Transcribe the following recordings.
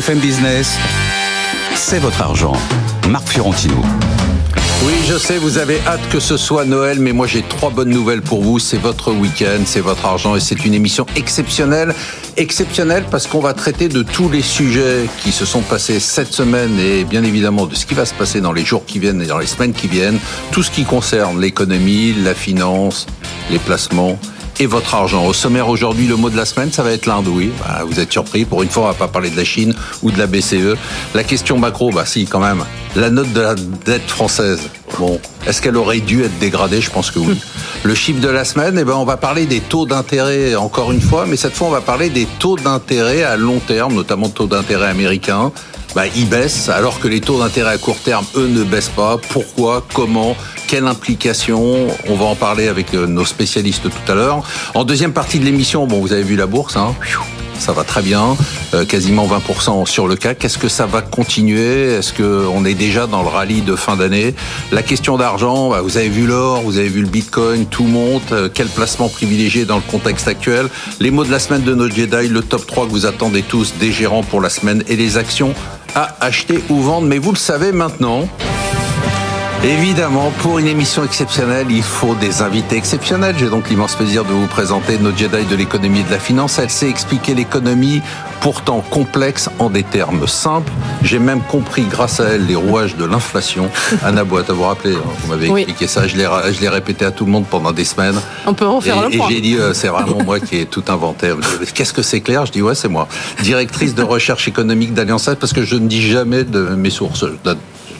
BFM Business, c'est votre argent. Marc Fiorentino. Oui, je sais, vous avez hâte que ce soit Noël, mais moi j'ai trois bonnes nouvelles pour vous. C'est votre week-end, c'est votre argent et c'est une émission exceptionnelle. Exceptionnelle parce qu'on va traiter de tous les sujets qui se sont passés cette semaine et bien évidemment de ce qui va se passer dans les jours qui viennent et dans les semaines qui viennent. Tout ce qui concerne l'économie, la finance, les placements et votre argent. Au sommaire aujourd'hui, le mot de la semaine, ça va être l'Inde, oui. Bah, vous êtes surpris. Pour une fois, on va pas parler de la Chine ou de la BCE. La question macro, bah si, quand même. La note de la dette française. Bon, est-ce qu'elle aurait dû être dégradée? Je pense que oui. Le chiffre de la semaine, eh ben, on va parler des taux d'intérêt encore une fois, mais cette fois, on va parler des taux d'intérêt à long terme, notamment taux d'intérêt américains. Bah, ils baissent alors que les taux d'intérêt à court terme, eux, ne baissent pas. Pourquoi? Comment? Quelle implication? On va en parler avec euh, nos spécialistes tout à l'heure. En deuxième partie de l'émission, bon, vous avez vu la bourse, hein ça va très bien, euh, quasiment 20% sur le CAC. Est-ce que ça va continuer? Est-ce qu'on est déjà dans le rallye de fin d'année? La question d'argent, bah, vous avez vu l'or, vous avez vu le Bitcoin, tout monte. Euh, quel placement privilégié dans le contexte actuel? Les mots de la semaine de nos Jedi, le top 3 que vous attendez tous, des gérants pour la semaine et les actions à acheter ou vendre. Mais vous le savez maintenant. Évidemment, pour une émission exceptionnelle, il faut des invités exceptionnels. J'ai donc l'immense plaisir de vous présenter nos Jedi de l'économie et de la finance. Elle sait expliquer l'économie pourtant complexe en des termes simples. J'ai même compris grâce à elle les rouages de l'inflation. Anna Boit, à vous rappeler, hein, vous m'avez expliqué ça, je l'ai répété à tout le monde pendant des semaines. On peut refaire et, le point. Et j'ai dit, euh, c'est vraiment moi qui ai tout inventé. Qu'est-ce que c'est clair? Je dis, ouais, c'est moi. Directrice de recherche économique d'Alliance parce que je ne dis jamais de mes sources. Je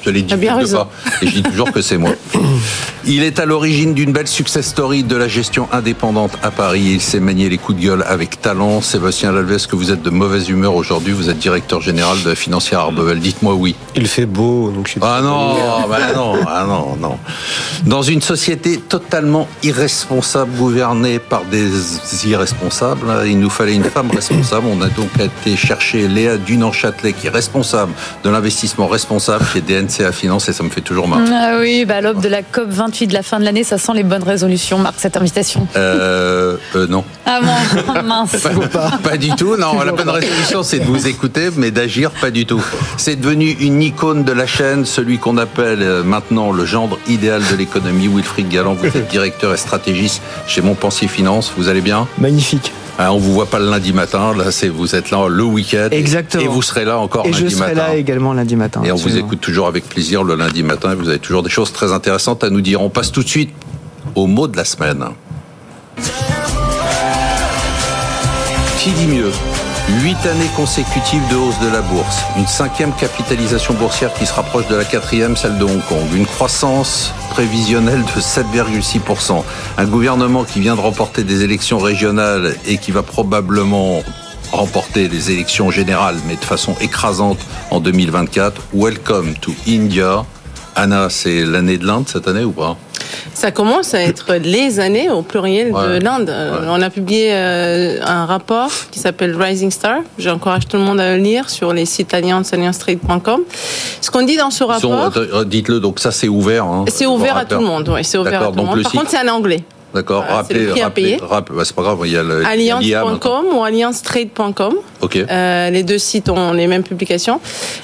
l'ai dit bien pas. Et je dis toujours que c'est moi. Il est à l'origine d'une belle success story de la gestion indépendante à Paris. Il sait manier les coups de gueule avec talent. Sébastien Lalves, que vous êtes de mauvaise humeur aujourd'hui. Vous êtes directeur général de la financière Arbevel. Dites-moi oui. Il fait beau, donc je suis Ah non, bah non, ah non, non. Dans une société totalement irresponsable, gouvernée par des irresponsables, il nous fallait une femme responsable. On a donc été chercher Léa Dunan-Châtelet, qui est responsable de l'investissement responsable chez DNCA Finance, et ça me fait toujours marrer. Ah oui, bah, l'aube de la COP 28 de la fin de l'année, ça sent les bonnes résolutions, Marc, cette invitation. Euh, euh non. Ah bon, mince. Pas, pas, du tout, non. La bonne résolution, c'est de vous écouter, mais d'agir, pas du tout. C'est devenu une icône de la chaîne, celui qu'on appelle euh, maintenant le gendre idéal de l'économie. Wilfried Galland, vous êtes directeur et stratégiste chez Montpensier Finance. Vous allez bien? Magnifique. Ah, on vous voit pas le lundi matin, là c'est vous êtes là le week-end. Exactement. Et vous serez là encore et lundi matin. je serai là également lundi matin. Et on vous écoute toujours avec plaisir le lundi matin. Et vous avez toujours des choses très intéressantes à nous dire. On passe tout de suite au mot de la semaine. Qui dit mieux? Huit années consécutives de hausse de la bourse, une cinquième capitalisation boursière qui se rapproche de la quatrième, celle de Hong Kong, une croissance prévisionnelle de 7,6%, un gouvernement qui vient de remporter des élections régionales et qui va probablement remporter les élections générales, mais de façon écrasante en 2024. Welcome to India. Anna, c'est l'année de l'Inde cette année ou pas? Ça commence à être les années au pluriel de l'Inde. Ouais. On a publié euh, un rapport qui s'appelle Rising Star. J'encourage tout le monde à le lire sur les sites alliance, alliancestreet.com. Ce qu'on dit dans ce rapport. Euh, dites-le, donc ça c'est ouvert. Hein, c'est ouvert à tout le monde, c'est ouvert à tout le monde. Par contre, c'est en anglais. D'accord, voilà, rappelez, le prix rappelez, à payer. Rappelez, bah, c'est pas grave, il y a le alliance.com ou alliancetrade.com. Ok. Euh, les deux sites ont les mêmes publications.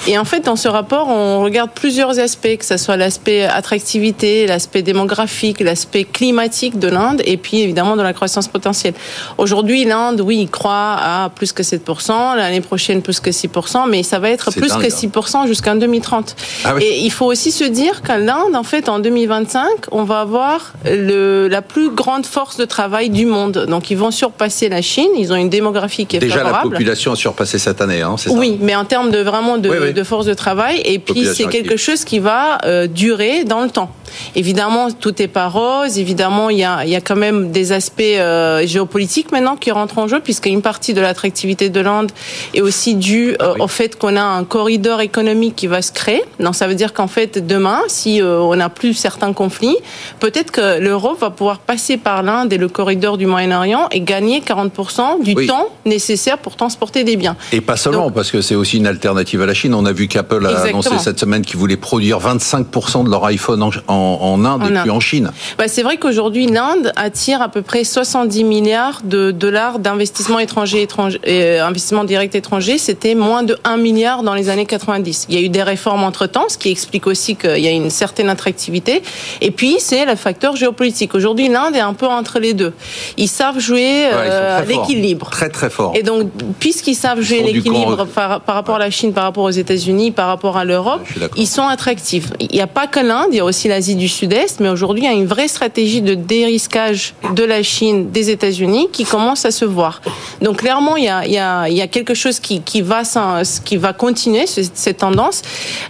Et en fait, dans ce rapport, on regarde plusieurs aspects, que ce soit l'aspect attractivité, l'aspect démographique, l'aspect climatique de l'Inde, et puis évidemment de la croissance potentielle. Aujourd'hui, l'Inde, oui, il croit à plus que 7%, l'année prochaine plus que 6%, mais ça va être plus dingue, que hein. 6% jusqu'en 2030. Ah oui. Et il faut aussi se dire qu'en l'Inde, en fait, en 2025, on va avoir le, la plus grande force de travail du monde. Donc, ils vont surpasser la Chine. Ils ont une démographie qui est Déjà, la favorable. population a surpassé cette année, hein, c'est ça Oui, mais en termes de vraiment de, Oui, oui. de force de travail. Et puis c'est quelque active. chose qui va euh, durer dans le temps. Évidemment, tout est pas rose. Évidemment, il y a, il y a quand même des aspects euh, géopolitiques maintenant qui rentrent en jeu, puisqu'une partie de l'attractivité de l'Inde est aussi due euh, Ah oui. au fait qu'on a un corridor économique qui va se créer. Donc ça veut dire qu'en fait, demain, si on n'a plus certains conflits, peut-être que l'Europe va pouvoir passer passer par l'Inde et le corridor du Moyen-Orient et gagner 40% du Oui. temps nécessaire pour transporter des biens. Et pas seulement, Donc- parce que c'est aussi une alternative à la Chine. On a vu qu'Apple a Exactement. annoncé cette semaine qu'ils voulaient produire 25% de leur iPhone en, en- en Inde En et puis Inde. en Chine. Bah, c'est vrai qu'aujourd'hui, l'Inde attire à peu près 70 milliards de dollars d'investissement étranger, étranger euh, investissement direct étranger. C'était moins de 1 milliard dans les années 90. Il y a eu des réformes entre-temps, ce qui explique aussi qu'il y a une certaine attractivité. Et puis, c'est le facteur géopolitique. Aujourd'hui, l'Inde est un peu entre les deux. Ils savent jouer euh, l'équilibre. Très très fort. Et donc, puisqu'ils savent jouer l'équilibre camp- par, par rapport à la Chine, par rapport aux États-Unis, par rapport à l'Europe, ils sont attractifs. Il n'y a pas que l'Inde, il y a aussi l'Asie du Sud-Est, mais aujourd'hui, il y a une vraie stratégie de dérisquage de la Chine, des États-Unis, qui commence à se voir. Donc, clairement, il y a, il y a, il y a quelque chose qui, qui, va, s'en- qui va continuer, ce- cette tendance.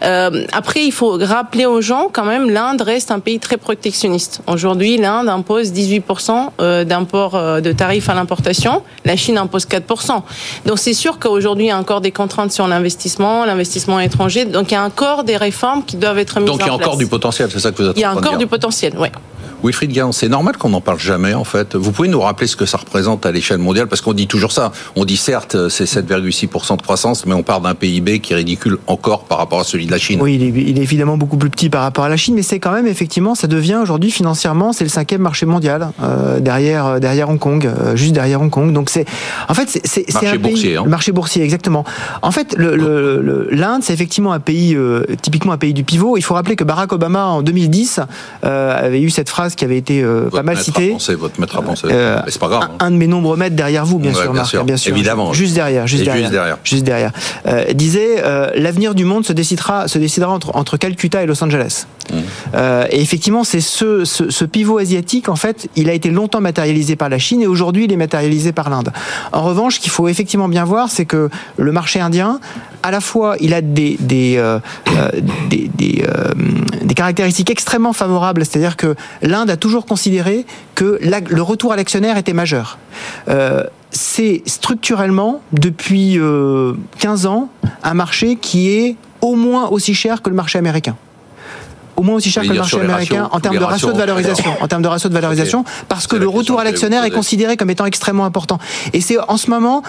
Euh, après, il faut rappeler aux gens, quand même, l'Inde reste un pays très protectionniste. Aujourd'hui, l'Inde impose 18% euh, d'import euh, de tarifs à l'importation. La Chine impose 4%. Donc, c'est sûr qu'aujourd'hui, il y a encore des contraintes sur l'investissement, l'investissement étranger. Donc, il y a encore des réformes qui doivent être mises en Donc place. il y a encore du potentiel, c'est ça que vous êtes Il y a encore du potentiel, oui. Wilfried Guérin, c'est normal qu'on n'en parle jamais en fait. Vous pouvez nous rappeler ce que ça représente à l'échelle mondiale Parce qu'on dit toujours ça. On dit certes c'est 7,6% de croissance, mais on part d'un PIB qui est ridicule encore par rapport à celui de la Chine. Oui, il est, il est évidemment beaucoup plus petit par rapport à la Chine, mais c'est quand même effectivement, ça devient aujourd'hui financièrement, c'est le cinquième marché mondial euh, derrière euh, derrière Hong Kong, euh, juste derrière Hong Kong. Donc c'est, en fait, c'est Marché un pays, boursier, hein. le marché boursier exactement. En fait, le- le- le- l'Inde, c'est effectivement un pays typiquement un pays du pivot. Il faut rappeler que Barack Obama en 2010 euh, avait eu cette phrase qui avait été euh, pas mal citée. penser, votre maître à penser. Euh, c'est pas grave. hein. un, un de mes nombreux maîtres derrière vous, bien Ouais, sûr, bien Marc, sûr. bien sûr, Évidemment. juste derrière, juste derrière, juste derrière. juste derrière, Euh, disait euh, l'avenir du monde se décidera, se décidera entre, entre Calcutta et Los Angeles. Euh, et effectivement, c'est ce, pivot asiatique, en fait, il a été longtemps matérialisé par la Chine et aujourd'hui, il est matérialisé par l'Inde. En revanche, ce qu'il faut effectivement bien voir, c'est que le marché indien, à la fois, il a des, des, euh, euh, des, caractéristiques extrêmement favorables, c'est-à-dire que l'Inde a toujours considéré que le retour à l'actionnaire était majeur. C'est structurellement, depuis euh, 15 ans, un marché qui est au moins aussi cher que le marché américain au moins aussi cher que le marché américain ratios, en termes de ratio de valorisation, en termes de ratio de valorisation, parce que le retour à l'actionnaire est considéré comme étant extrêmement important. Et c'est en ce moment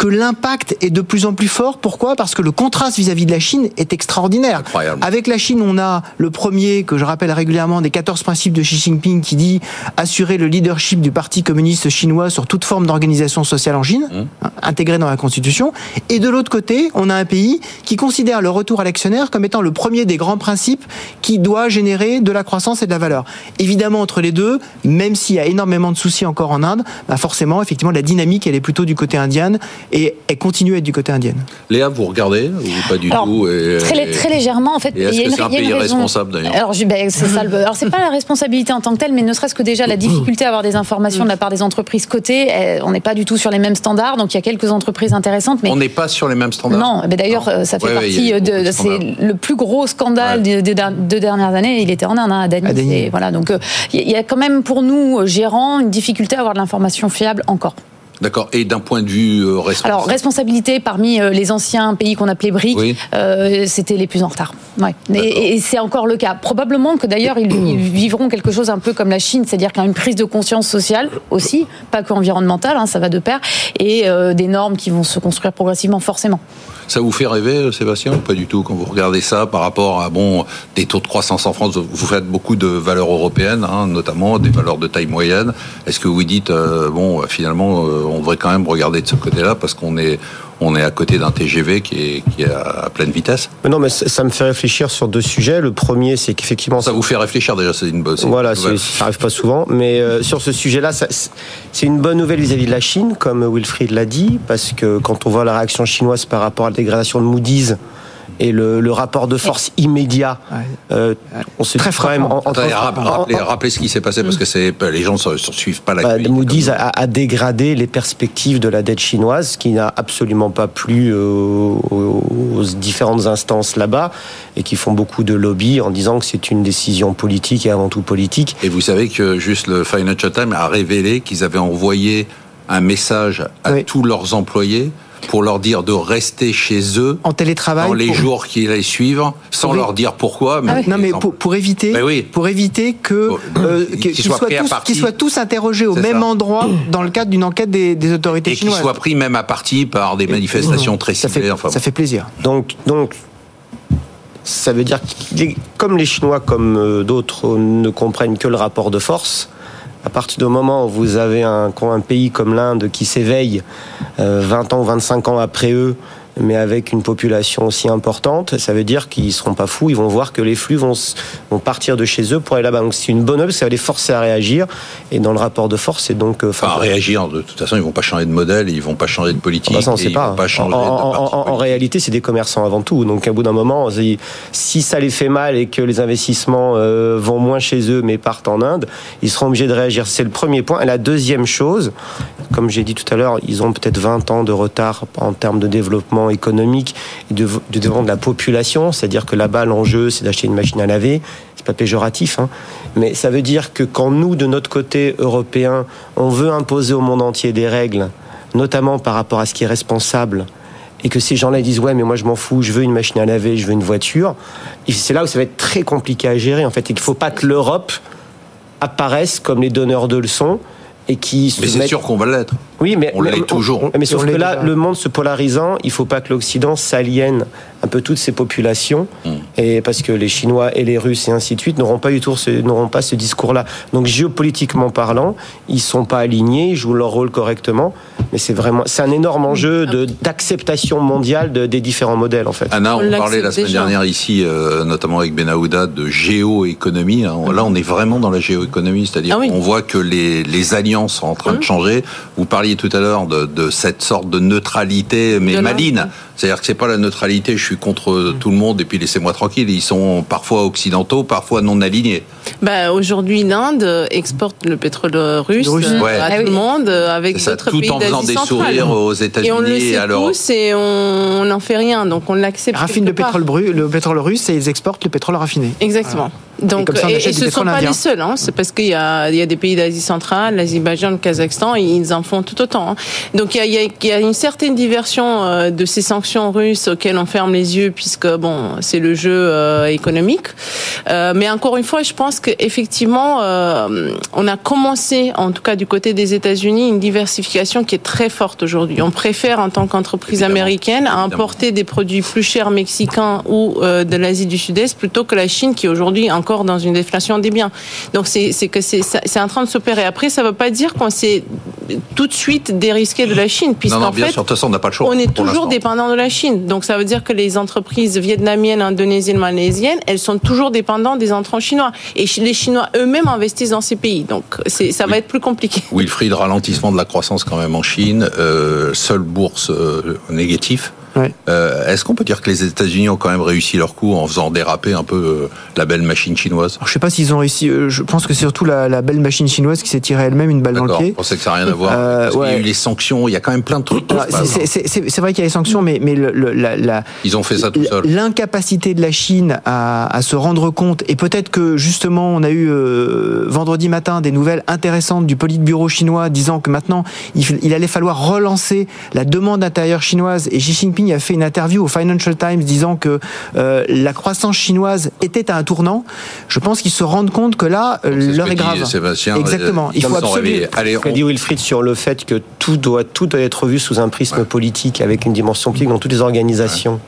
que l'impact est de plus en plus fort. Pourquoi? Parce que le contraste vis-à-vis de la Chine est extraordinaire. Incroyable. Avec la Chine, on a le premier, que je rappelle régulièrement, des 14 principes de Xi Jinping qui dit assurer le leadership du Parti communiste chinois sur toute forme d'organisation sociale en Chine, hein, intégré dans la Constitution. Et de l'autre côté, on a un pays qui considère le retour à l'actionnaire comme étant le premier des grands principes qui doit générer de la croissance et de la valeur. Évidemment, entre les deux, même s'il y a énormément de soucis encore en Inde, bah forcément, effectivement, la dynamique, elle est plutôt du côté indien et elle continue à être du côté indien. Léa, vous regardez ou pas du Alors, tout et- Très, et- très légèrement, en fait. Est-ce que c'est un pays responsable, d'ailleurs Alors, ben, c'est ça. le- Alors, c'est pas la responsabilité en tant que telle, mais ne serait-ce que déjà la difficulté à avoir des informations de la part des entreprises cotées. eh, On n'est pas du tout sur les mêmes standards, donc il y a quelques entreprises intéressantes, mais On n'est pas sur les mêmes standards. non. Mais d'ailleurs, Non. euh, ça fait Ouais, partie eu beaucoup de. de c'est le plus gros scandale des deux dernières années. Il était en Inde, hein, à Dany. Voilà. Donc, euh, il y a quand même pour nous euh, gérants une difficulté à avoir de l'information fiable encore. D'accord. Et d'un point de vue euh, responsable. Alors, responsabilité parmi euh, les anciens pays qu'on appelait BRIC, Oui. euh, c'était les plus en retard. Ouais. Et, et c'est encore le cas. Probablement que d'ailleurs, ils, ils vivront quelque chose un peu comme la Chine, c'est-à-dire qu'il y a une prise de conscience sociale aussi, pas que environnementale, hein, ça va de pair, et euh, des normes qui vont se construire progressivement, forcément. Ça vous fait rêver, euh, Sébastien, ou pas du tout quand vous regardez ça par rapport à bon des taux de croissance en France Vous faites beaucoup de valeurs européennes, hein, notamment des valeurs de taille moyenne. Est-ce que vous dites euh, bon, finalement, euh, on devrait quand même regarder de ce côté-là parce qu'on est on est à côté d'un TGV qui est qui est à, pleine vitesse Mais Non, mais ça me fait réfléchir sur deux sujets. Le premier, c'est qu'effectivement, Ça vous fait réfléchir déjà, c'est une bonne. une Voilà, ça arrive pas souvent, mais euh, sur ce sujet-là, c'est une bonne nouvelle vis-à-vis de la Chine, comme Wilfried l'a dit, parce que quand on voit la réaction chinoise par rapport à la dégradation de Moody's et le, le rapport de force immédiat, euh, on se Très dit quand même frappant. en- rappelez, rappelez ce qui s'est passé parce que c'est les gens ne suivent pas bah, l'actualité. Moody's a, a dégradé les perspectives de la dette chinoise, ce qui n'a absolument pas plu euh, aux, aux différentes instances là-bas, et qui font beaucoup de lobby en disant que c'est une décision politique et avant tout politique. Et vous savez que juste le Financial Times a révélé qu'ils avaient envoyé un message à Oui. tous leurs employés pour leur dire de rester chez eux en télétravail dans les pour- jours qui les suivent, sans Pour- leur dire pourquoi. Mais Non, mais sans- pour, pour éviter, Mais oui. pour éviter que euh, qu'ils soient soient, tous, partie. qu'ils soient tous interrogés au même ça. endroit dans le cadre d'une enquête des, des autorités et qu'ils chinoises. soient pris même à partie par des manifestations très ça ciblées. fait, enfin, ça fait plaisir. Donc, donc, ça veut dire que comme les Chinois, comme euh, d'autres, ne comprennent que le rapport de force, à partir du moment où vous avez un, pays comme l'Inde qui s'éveille euh, 20 ans ou 25 ans après eux, mais avec une population aussi importante, ça veut dire qu'ils seront pas fous, ils vont voir que les flux vont, partir de chez eux pour aller là-bas. Donc c'est une bonne œuvre, ça va les forcer à réagir. Et dans le rapport de force, c'est donc... euh, Enfin, à réagir. De toute façon, ils vont pas changer de modèle, ils vont pas changer de politique, Bah, ça, on sait ils pas. vont pas En, changer en- de en- parti en- en politique. réalité, c'est des commerçants avant tout. Donc, à bout d'un moment, si- si ça les fait mal et que les investissements euh, vont moins chez eux mais partent en Inde, ils seront obligés de réagir. C'est le premier point. Et la deuxième chose, comme j'ai dit tout à l'heure, ils ont peut-être 20 ans de retard en termes de développement économique et de, de développement de la population. C'est-à-dire que là-bas, l'enjeu, c'est d'acheter une machine à laver. C'est pas péjoratif, hein. mais ça veut dire que quand nous, de notre côté européen, on veut imposer au monde entier des règles, notamment par rapport à ce qui est responsable, et que ces gens-là disent ouais mais moi je m'en fous, je veux une machine à laver, je veux une voiture, c'est là où ça va être très compliqué à gérer en fait, et qu'il faut pas que l'Europe apparaisse comme les donneurs de leçons et qui se Mais c'est mettent- sûr qu'on va l'être. Oui, mais On l'est toujours. Mais sauf On que là, déjà. le monde se polarisant, il faut pas que l'Occident s'aliène un peu toutes ces populations, Mm. et parce que les Chinois et les Russes et ainsi de suite n'auront pas du tout ce, n'auront pas ce discours-là. Donc géopolitiquement parlant, ils sont pas alignés, ils jouent leur rôle correctement, mais c'est vraiment, c'est un énorme enjeu de d'acceptation mondiale de- des différents modèles en fait. Anna, On on, parlait la semaine déjà. dernière ici, euh, notamment avec Benahouda, de géoéconomie. hein. Là, on est vraiment dans la géoéconomie, c'est-à-dire Ah oui. qu'on voit que les, les alliances sont en train de Mhm. changer. Vous parliez tout à l'heure de, de cette sorte de neutralité, mais De maline. C'est-à-dire que c'est pas la neutralité, je suis contre tout le monde et puis laissez-moi tranquille. Ils sont parfois occidentaux, parfois non alignés. Bah, Aujourd'hui, l'Inde exporte le pétrole russe, euh, Ouais. à Ah tout le monde euh, avec tout en faisant des centrale. sourires aux Et on le États-Unis sait l'Europe. tous et on n'en fait rien, donc on l'accepte. Ils raffinent le pétrole, brut, le pétrole russe et ils exportent le pétrole raffiné. Exactement. Donc, ça, et, ce ne sont pas indien. les seuls. Hein. C'est parce qu'il y a, il y a des pays d'Asie centrale, l'Azerbaïdjan, le Kazakhstan, et ils en font tout autant. hein. Donc il y, a, il y a- il y a une certaine diversion euh, de ces sanctions russes auxquelles on ferme les yeux, puisque bon, c'est le jeu euh, économique. Euh, mais encore une fois, je pense qu'effectivement, euh, on a commencé, en tout cas du côté des États-Unis, une diversification qui est très forte aujourd'hui. On préfère, en tant qu'entreprise américaine, à importer des produits plus chers mexicains ou euh, de l'Asie du Sud-Est plutôt que la Chine qui est aujourd'hui encore dans une déflation des biens. Donc c'est que c'est en train de s'opérer. Après, ça ne veut pas dire qu'on s'est tout de suite dérisqué de la Chine, puisqu'en fait, sûr, on n'a pas le choix. on est toujours dépendant de la Chine. Donc ça veut dire que les entreprises vietnamiennes, indonésiennes, malaisiennes, elles sont toujours dépendantes des entrants chinois. Et les Chinois eux-mêmes investissent dans ces pays. Donc ça va Oui. être plus compliqué. Wilfried, ralentissement de la croissance quand même en Chine, euh, seule bourse euh, négatif. Ouais. Euh, Est-ce qu'on peut dire que les États-Unis ont quand même réussi leur coup en faisant déraper un peu euh, la belle machine chinoise? Alors, je sais pas s'ils ont réussi. euh, Je pense que c'est surtout la, la belle machine chinoise qui s'est tirée elle-même une balle dans le D'accord, je pied. pensais que ça n'a rien à voir. Euh, Parce qu'il y a eu les sanctions, il y a quand même plein de trucs. c'est- vrai qu'il y a les sanctions, mais, mais le- le- la, la- Ils ont fait ça tout seuls. L'incapacité de la Chine à, à se rendre compte, et peut-être que justement on a eu euh, vendredi matin des nouvelles intéressantes du Politburo chinois disant que maintenant il, il allait falloir relancer la demande intérieure chinoise, et Xi Jinping a fait une interview au Financial Times disant que euh, la croissance chinoise était à un tournant. Je pense qu'ils se rendent compte que là, euh, l'heure est dit grave. Sébastien, Exactement. euh, Il faut absolument. Allez, Ce qu'a on- dit Wilfried sur le fait que tout doit, tout doit être vu sous un prisme Ouais. politique avec une dimension politique dans toutes les organisations.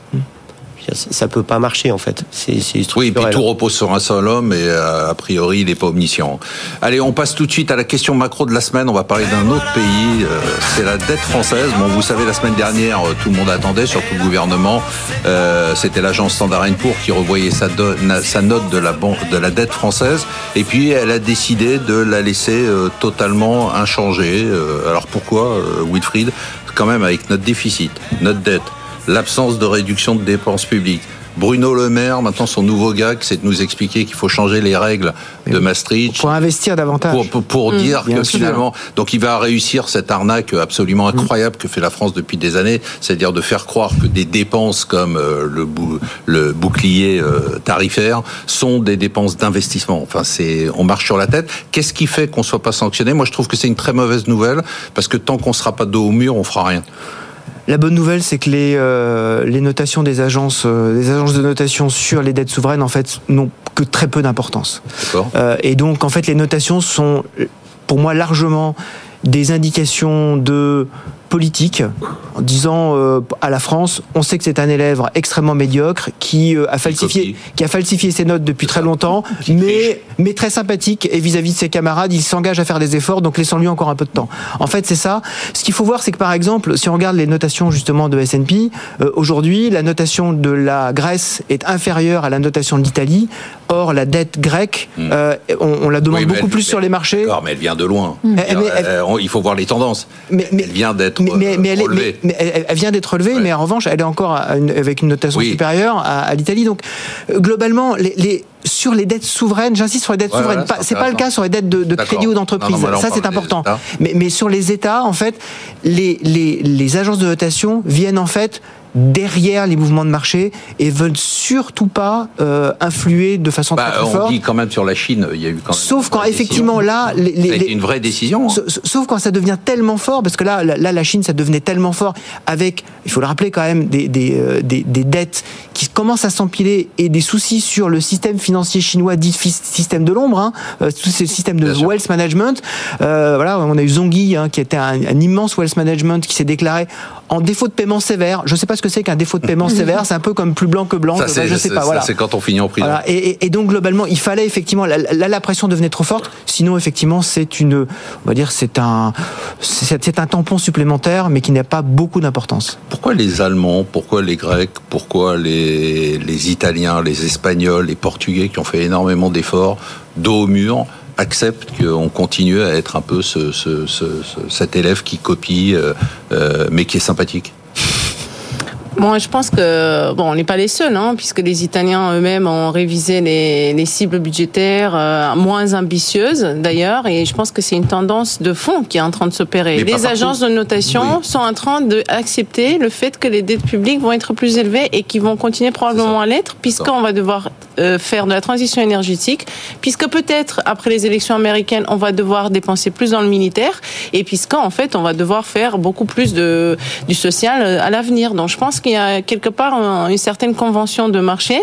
Ça peut pas marcher en fait. C'est Oui, et puis tout repose sur un seul homme et euh, a priori il n'est pas omniscient. Allez, on passe tout de suite à la question macro de la semaine. On va parler d'un autre pays, euh, c'est la dette française. Bon, vous savez, la semaine dernière, euh, tout le monde attendait, surtout le gouvernement. Euh, C'était l'agence Standard Poor's qui revoyait sa, note de la, ban- de la dette française. Et puis, elle a décidé de la laisser totalement inchangée. Alors pourquoi, Wilfried? Quand même avec notre déficit, notre dette, l'absence de réduction de dépenses publiques. Bruno Le Maire, maintenant son nouveau gag, c'est de nous expliquer qu'il faut changer les règles de Maastricht Pour investir davantage. pour, pour, pour dire que sûr. finalement, donc il va réussir cette arnaque absolument incroyable que fait la France depuis des années, c'est-à-dire de faire croire que des dépenses comme euh, le, bou- le bouclier euh, tarifaire sont des dépenses d'investissement. Enfin, c'est, on marche sur la tête. Qu'est-ce qui fait qu'on soit pas sanctionné? Moi, je trouve que c'est une très mauvaise nouvelle parce que tant qu'on sera pas dos au mur, on fera rien. La bonne nouvelle, c'est que les, euh, les notations des agences, euh, des agences de notation sur les dettes souveraines, en fait, n'ont que très peu d'importance. Euh, et donc, en fait, les notations sont, pour moi, largement des indications de politique en disant euh, à la France, on sait que c'est un élève extrêmement médiocre qui euh, a falsifié, qui a falsifié ses notes depuis très longtemps, mais mais très sympathique et vis-à-vis de ses camarades, il s'engage à faire des efforts, donc laissons-lui encore un peu de temps. En fait, c'est ça. Ce qu'il faut voir, c'est que par exemple, si on regarde les notations justement de S&P, euh, aujourd'hui, la notation de la Grèce est inférieure à la notation de l'Italie. Or, la dette grecque, euh, on, on la demande Hmm. Oui, beaucoup elle- plus mais- sur les marchés. Mais elle vient de loin. Mais elle- on- il faut voir les tendances. Mais- elle vient d'être mais, mais, euh, elle, est- mais- vient d'être relevée, Ouais. mais en revanche, elle est encore une- avec une notation Oui. supérieure à, à l'Italie. Donc, euh, globalement, les, les- sur les dettes souveraines, j'insiste sur les dettes Ouais, souveraines, ouais, c'est pas le cas sur les dettes de, crédit ou d'entreprise. Ça, c'est important. États. Mais, mais sur les États, en fait, les, les, les agences de notation viennent en fait derrière les mouvements de marché et veulent surtout pas euh, influer de façon Bah, très, très on forte. dit quand même sur la Chine, il y a eu quand même. Sauf quand effectivement décision. là, les, les- les- une vraie décision. hein. Sa- Sauf quand ça devient tellement fort, parce que là, là, la Chine, ça devenait tellement fort, avec, il faut le rappeler quand même, des, des, euh, des, des dettes qui commencent à s'empiler et des soucis sur le système financier chinois dit système de l'ombre, hein, euh, tout ce système de Bien sûr. wealth management. Euh, voilà, on a eu Zonghi, hein, qui était un, un immense wealth management, qui s'est déclaré en défaut de paiement sévère. Je ne sais pas ce que c'est qu'un défaut de paiement sévère, c'est un peu comme plus blanc que blanc. Ça, Enfin, c'est je sais ça, pas. Voilà. c'est quand on finit en prison. Voilà. Et, et- et donc globalement, il fallait effectivement là, la pression devenait trop forte. Sinon, effectivement, c'est une, on va dire, c'est un, c'est un tampon supplémentaire, mais qui n'a pas beaucoup d'importance. Pourquoi les Allemands, pourquoi les Grecs, pourquoi les, les Italiens, les Espagnols, les Portugais qui ont fait énormément d'efforts, dos au mur, acceptent qu'on continue à être un peu ce, ce- ce- ce- cet élève qui copie, euh, euh, mais qui est sympathique? Bon, je pense que bon, on n'est pas les seuls, hein, puisque les Italiens eux-mêmes ont révisé les, les cibles budgétaires euh, moins ambitieuses d'ailleurs, et je pense que c'est une tendance de fond qui est en train de s'opérer. Les partout. agences de notation Oui. sont en train d'accepter le fait que les dettes publiques vont être plus élevées et qui vont continuer probablement à l'être, puisqu'on va devoir euh, faire de la transition énergétique, puisque peut-être après les élections américaines, on va devoir dépenser plus dans le militaire, et puisqu'en fait, on va devoir faire beaucoup plus de du social euh, à l'avenir. Donc, je pense qu'il y a quelque part un- une certaine convention de marché.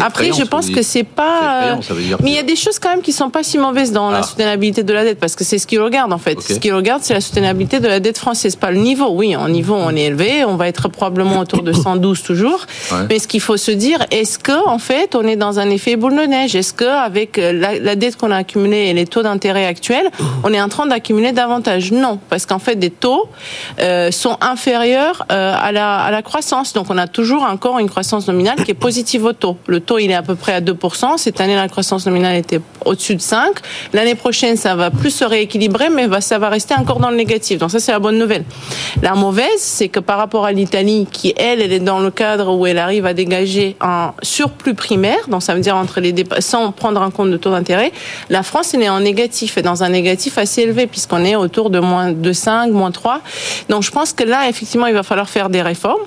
Après, je pense que c'est pas. effrayant, Mais il y a des choses quand même qui sont pas si mauvaises dans la Ah. soutenabilité de la dette, parce que c'est ce qu'ils regardent en fait. Ce qu'ils regardent, c'est la soutenabilité de la dette française, pas le niveau. Oui, en niveau, on est élevé, on va être probablement autour de 112 toujours. Ouais. Mais ce qu'il faut se dire, est-ce que en fait, on est dans un effet boule de neige Est-ce que avec euh, la, dette qu'on a accumulée et les taux d'intérêt actuels, on est en train d'accumuler davantage? Non, parce qu'en fait, des taux euh, sont inférieurs euh, à, la, croissance. Donc, on a toujours encore une croissance nominale qui est positive au taux. Le taux, il est à peu près à 2%. Cette année, la croissance nominale était au-dessus de 5. L'année prochaine, ça va plus se rééquilibrer, mais ça va rester encore dans le négatif. Donc, ça, c'est la bonne nouvelle. La mauvaise, c'est que par rapport à l'Italie, qui, elle, elle est dans le cadre où elle arrive à dégager un surplus primaire, donc ça veut dire entre les sans prendre en compte de taux d'intérêt, la France, est en négatif, et dans un négatif assez élevé, puisqu'on est autour de moins de 5, moins 3. Donc, je pense que là, effectivement, il va falloir faire des réformes.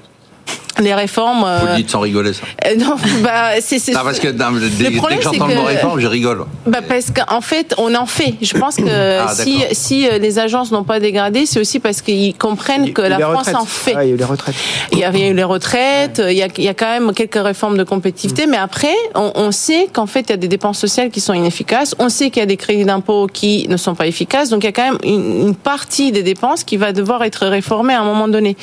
Les réformes. Vous euh, le dites sans rigoler, ça. euh, non, bah, c'est, c'est- Non, parce que non, dès, dès problème, que c'est j'entends le mot que- réforme, je rigole. bah parce qu'en fait, on en fait. Je pense que Ah, si, si euh, les agences n'ont pas dégradé, c'est aussi parce qu'ils comprennent que Il la France retraites. en fait. Ah, il y a eu les retraites. Il y avait eu les retraites, il y a, il y a quand même quelques réformes de compétitivité, mais après, on, on sait qu'en fait, il y a des dépenses sociales qui sont inefficaces, on sait qu'il y a des crédits d'impôt qui ne sont pas efficaces, donc il y a quand même une, une partie des dépenses qui va devoir être réformée à un moment donné.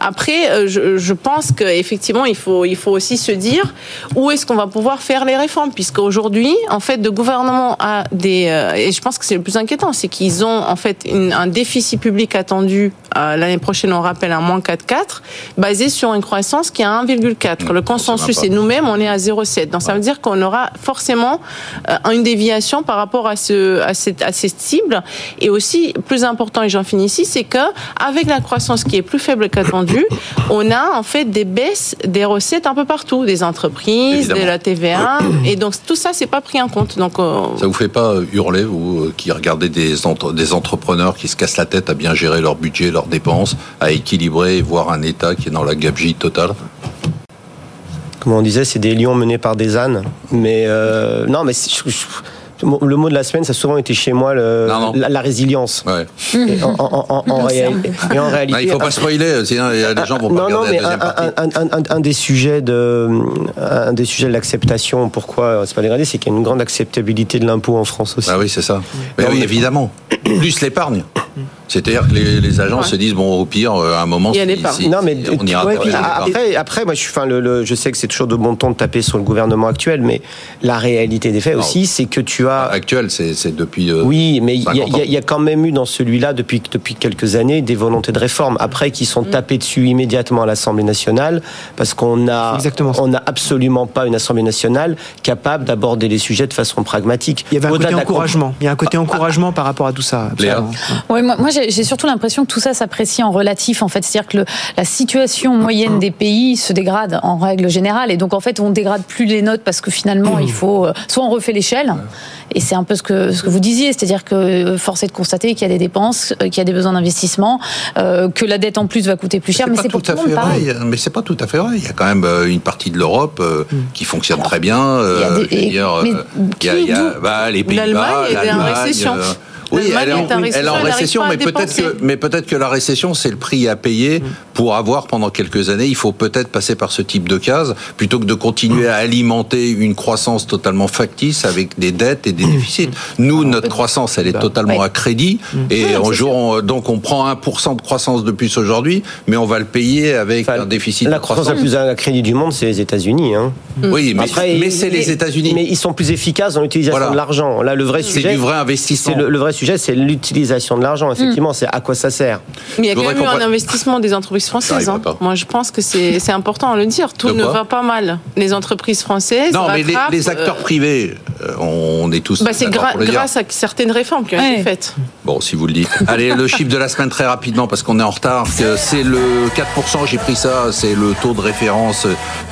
Après, euh, je, je pense qu'effectivement, il faut, il faut aussi se dire où est-ce qu'on va pouvoir faire les réformes, puisque aujourd'hui, en fait, le gouvernement a des, euh, et je pense que c'est le plus inquiétant, c'est qu'ils ont en fait une- un déficit public attendu euh, l'année prochaine, on rappelle, un moins 4,4, basé sur une croissance qui est à 1,4. Le consensus, et nous-mêmes, on est à 0,7. Donc ça veut dire qu'on aura forcément euh, une déviation par rapport à, ce, à, cette, à cette cible. Et aussi, plus important, et j'en finis ici, c'est que avec la croissance qui est plus faible qu'attendue, on a en fait des baisses des recettes un peu partout, des entreprises, Évidemment. de la TVA, et donc tout ça, c'est pas pris en compte. Donc euh, Ça vous fait pas euh, hurler, vous, euh, qui regardez des, entre- des entrepreneurs qui se cassent la tête à bien gérer leur budget, leurs dépenses, à équilibrer et voir un État qui est dans la gabegie totale? Comme on disait, c'est des lions menés par des ânes. Mais euh, non, mais c'est- je- je- Le mot de la semaine, ça a souvent été chez moi le, Non, non. La, la résilience. Ouais. Et en, en- en- en réel- et en réalité, il faut pas spoiler, sinon il y a des gens vont pas non, non, regarder mais la deuxième un, partie. un- un- un- un des sujets de, un des sujets de l'acceptation, pourquoi c'est pas dégradé, c'est qu'il y a une grande acceptabilité de l'impôt en France aussi. Ah oui, c'est ça. Mais Non, oui, mais- évidemment. Plus l'épargne. C'est-à-dire que les, les agents Ouais. se disent bon, au pire, euh, à un moment, Il y a si- l'épargne. si- non mais si on ira ouais, pas puis vers l'épargne. après, après, moi je suis, enfin, le, le- je sais que c'est toujours de bon ton de taper sur le gouvernement actuel, mais la réalité des faits Non. aussi, c'est que tu as actuel, c'est depuis. euh, Oui, mais il y, a- 50 il y a- il y a quand même eu dans celui-là, depuis, depuis quelques années, des volontés de réforme. Après, qui Mm. sont tapées dessus immédiatement à l'Assemblée nationale, parce qu'on a, on n'a absolument pas une Assemblée nationale capable d'aborder les sujets de façon pragmatique. Il y avait un côté encouragement. Il y a un côté encouragement par rapport à tout ça. Ouais, moi, moi, j'ai surtout l'impression que tout ça s'apprécie en relatif, en fait. C'est-à-dire que le- la situation moyenne des pays se dégrade en règle générale. Et donc, en fait, on dégrade plus les notes parce que finalement, il faut. euh, Soit on refait l'échelle, et c'est un peu ce que, ce que vous disiez, c'est-à-dire que euh, force est de constater qu'il y a des dépenses, euh, qu'il y a des besoins d'investissement, euh, que la dette en plus va coûter plus cher, mais c'est pour tout tout à le monde fait pareil. vrai. Mais c'est pas tout à fait vrai. Il y a quand même une partie de l'Europe euh, qui fonctionne très bien. euh, il y a des- dire, mais euh, y a, il y a- qui- bah, les Pays-Bas, L'Allemagne, elle est en l'Allemagne, récession. oui, elle est en, récession, elle est en mais peut-être que, mais peut-être que la récession, c'est le prix à payer pour avoir pendant quelques années. Il faut peut-être passer par ce type de case plutôt que de continuer à alimenter une croissance totalement factice avec des dettes et des déficits. Nous, notre croissance, elle est totalement Ouais. à crédit et un jour, on- donc on prend 1% de croissance de plus aujourd'hui, mais on va le payer avec Enfin, un déficit la de croissance croissance. la plus à crédit du monde, c'est les États-Unis. Hein. Oui, mais, Après, mais c'est les États-Unis. Mais ils sont plus efficaces dans l'utilisation Voilà. de l'argent. Là, le vrai C'est sujet, du vrai c'est investissement. le, le vrai sujet, c'est l'utilisation de l'argent. Effectivement, c'est à quoi ça sert. Mais il y a quand même eu un investissement des entreprises françaises. Ça hein. Moi, je pense que c'est important à le dire. Tout De ne va pas mal. Les entreprises françaises. Non, mais les, acteurs euh, privés, euh, on est tous. bah, c'est gra- grâce à certaines réformes qui ont Ouais. été faites. Bon, si vous le dites. Allez, le chiffre de la semaine très rapidement parce qu'on est en retard. C'est le 4%, j'ai pris ça, c'est le taux de référence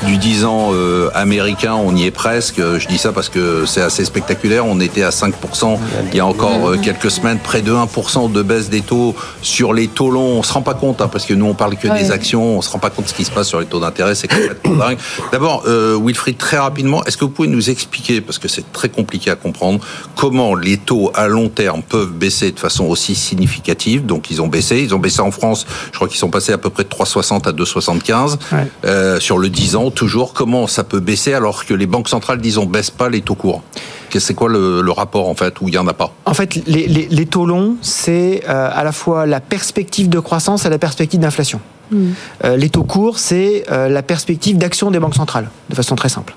du 10 ans euh, américain. On y est presque. Je dis ça parce que c'est assez spectaculaire. On était à 5% il y a encore euh, quelques semaines, près de 1% de baisse des taux sur les taux longs. On se rend pas compte hein, parce que nous on parle que Ouais. des actions. On se rend pas compte de ce qui se passe sur les taux d'intérêt. C'est complètement dingue. D'abord, euh, Wilfried, très rapidement, est-ce que vous pouvez nous expliquer, parce que c'est très compliqué à comprendre, comment les taux à long terme peuvent baisser de façon aussi significative? Donc ils ont baissé, ils ont baissé en France, je crois qu'ils sont passés à peu près de 3,60 à 2,75 Ouais. euh, sur le 10 ans, toujours. Comment ça peut baisser alors que les banques centrales disent on baisse pas les taux courts C'est quoi le, rapport en fait, où il y en a pas? En fait, les taux longs, c'est euh, à la fois la perspective de croissance et la perspective d'inflation. Euh, les taux courts, c'est euh, la perspective d'action des banques centrales, de façon très simple.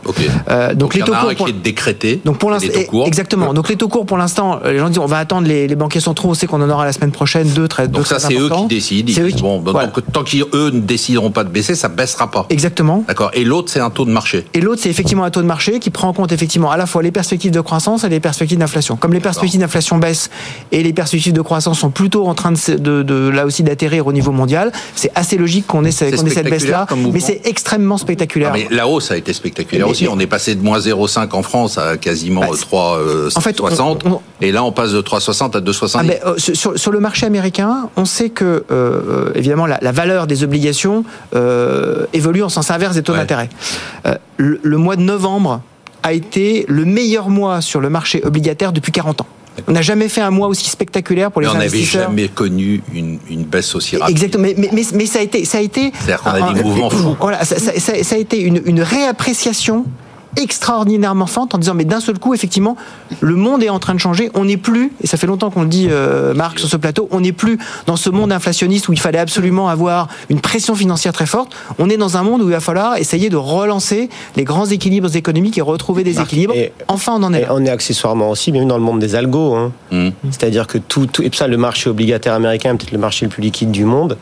Euh, donc, les taux courts. pour- qui est décrété. Donc pour l'instant, courts. exactement. Donc les taux courts pour l'instant, les gens disent on va attendre les, les banquiers centraux, on sait qu'on en aura la semaine prochaine deux très. deux Donc ça, c'est eux qui décident. Ils eux qui- bon, voilà. donc, tant qu'eux ne décideront pas de baisser, ça baissera pas. Exactement. D'accord. Et l'autre, c'est un taux de marché. Et l'autre, c'est effectivement un taux de marché qui prend en compte effectivement à la fois les perspectives de croissance et les perspectives d'inflation. Comme les perspectives d'inflation baissent et les perspectives de croissance sont plutôt en train de, se- de, de- là aussi d'atterrir au niveau mondial, c'est assez logique qu'on ait, ait cette baisse-là. Mais c'est extrêmement spectaculaire. mais la hausse a été spectaculaire Mais- aussi. mais- On est passé de moins 0,5 en France à quasiment Bah, euh, 3,60. en fait, on- on- et là, on passe de 3,60 à 2,70. Ah ben, euh, sur, sur le marché américain, on sait que euh, évidemment la, la valeur des obligations euh, évolue en sens inverse des taux Ouais. d'intérêt. Euh, le, le mois de novembre a été le meilleur mois sur le marché obligataire depuis 40 ans. On n'a jamais fait un mois aussi spectaculaire pour les Mais on n'avait investisseurs. jamais connu une, une baisse aussi rapide. Exactement, mais, mais, mais, mais ça a été, ça a été. C'est-à-dire qu'on a des mouvements fous. Voilà, ça, ça- ça- ça a été une, une réappréciation extraordinairement forte en disant mais d'un seul coup effectivement le monde est en train de changer on n'est plus et ça fait longtemps qu'on le dit euh, Marc sur ce plateau on n'est plus dans ce monde inflationniste où il fallait absolument avoir une pression financière très forte on est dans un monde où il va falloir essayer de relancer les grands équilibres économiques et retrouver des équilibres et- enfin on en est Et là. on est accessoirement aussi, même dans le monde des algos. hein. Hum. C'est-à-dire que tout, tout- et ça, le marché obligataire américain est peut-être le marché le plus liquide du monde,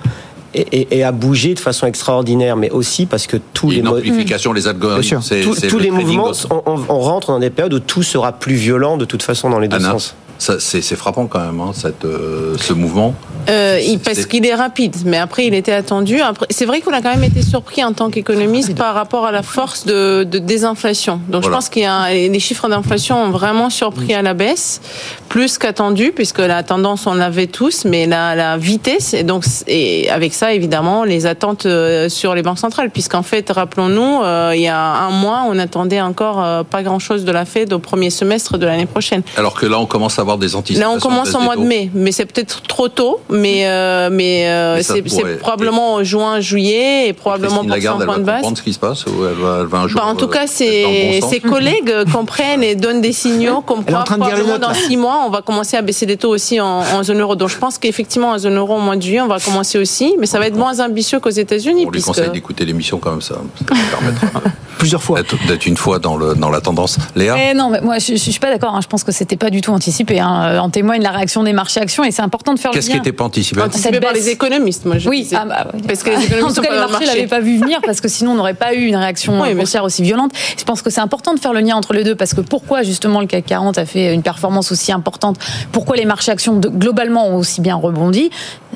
et, et- et a bougé de façon extraordinaire, mais aussi parce que tous les amplification, les algorithmes. c'est- tous, c'est tous le les mouvements, on, on- on rentre dans des périodes où tout sera plus violent de toute façon dans les deux Anna, sens. ça, c'est c'est frappant quand même, hein, cette, euh, ce mouvement. Euh, parce qu'il est rapide, mais après il était attendu. C'est vrai qu'on a quand même été surpris en tant qu'économiste par rapport à la force de, de désinflation. Donc Voilà. je pense qu'il y a les chiffres d'inflation ont vraiment surpris à la baisse, plus qu'attendu, puisque la tendance on l'avait tous, mais la, la vitesse et donc et avec ça évidemment les attentes euh, sur les banques centrales, puisqu'en fait rappelons-nous euh, il y a un mois on attendait encore euh, pas grand-chose de la Fed au premier semestre de l'année prochaine. Alors que là, on commence à avoir des anticipations. Là, on commence des mois de mai, mais c'est peut-être trop tôt. Mais euh, mais, euh, Mais c'est pourrait. probablement en juin, juillet, et probablement pour Lagarde, 100 elle points va de base. comprendre ce qui se passe ou elle va, elle va un jour. Bah, en tout euh, cas, ses, bon sens ses collègues comprennent et donnent des signaux comme Elle est en quoi probablement dans six mois, on va commencer à baisser les taux aussi en, en zone euro. Donc je pense qu'effectivement, en zone euro, au mois de juillet, on va commencer aussi, mais ça va être moins ambitieux qu'aux États-Unis. On lui conseille d'écouter l'émission comme ça. Ça lui permettra Plusieurs fois. d'être une fois dans, le, dans la tendance. Léa Eh non, mais moi je, je suis pas d'accord. hein. Je pense que c'était pas du tout anticipé. hein. Euh, En témoigne la réaction des marchés actions et c'est important de faire Qu'est-ce le qui lien. n'était pas anticipé Anticipé Cette par baisse. les économistes, moi je Oui, ah bah, ouais. parce que les économistes en tout cas, les marchés marché. l'avaient pas vu venir parce que sinon on n'aurait pas eu une réaction Oui, mais- boursière aussi violente. Je pense que c'est important de faire le lien entre les deux parce que pourquoi justement le CAC 40 a fait une performance aussi importante? Pourquoi les marchés actions globalement ont aussi bien rebondi?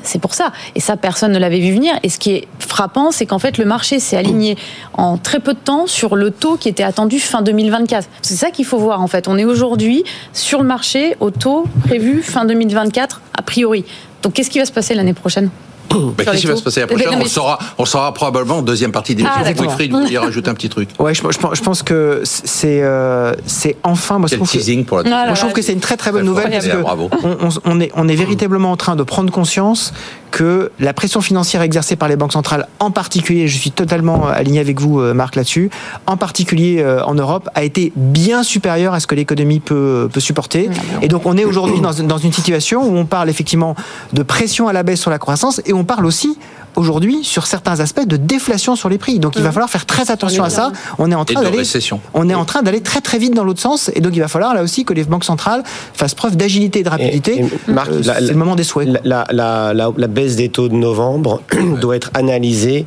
C'est pour ça. Et ça, personne ne l'avait vu venir. Et ce qui est frappant, c'est qu'en fait le marché s'est aligné en très peu de temps sur le taux qui était attendu fin 2024. C'est ça qu'il faut voir en fait. On est aujourd'hui sur le marché au taux prévu fin 2024 a priori. Donc qu'est-ce qui va se passer l'année prochaine? Bah, Qu'est-ce qui va se passer la prochaine non, on, le saura, on le saura probablement en deuxième partie des Ah. Wilfried, vous vouliez rajouter un petit truc Ouais, je, je pense- je pense que c'est euh, c'est enfin. Moi, je trouve que- teasing pour la Ah Moi, je trouve que c'est une très très bonne nouvelle parce que bravo. on, on- on est, on est véritablement en train de prendre conscience que la pression financière exercée par les banques centrales, en particulier, je suis totalement aligné avec vous, euh, Marc, là-dessus, en particulier euh, en Europe, a été bien supérieure à ce que l'économie peut, peut supporter. Et donc, on est aujourd'hui dans, dans une situation où on parle effectivement de pression à la baisse sur la croissance et on parle aussi aujourd'hui sur certains aspects de déflation sur les prix. Donc, il va falloir faire très attention à ça. On est en train d'aller on est en train d'aller très très vite dans l'autre sens et donc il va falloir là aussi que les banques centrales fassent preuve d'agilité et de rapidité. Euh, c'est le moment des souhaits. La, la- la- la baisse des taux de novembre doit être analysée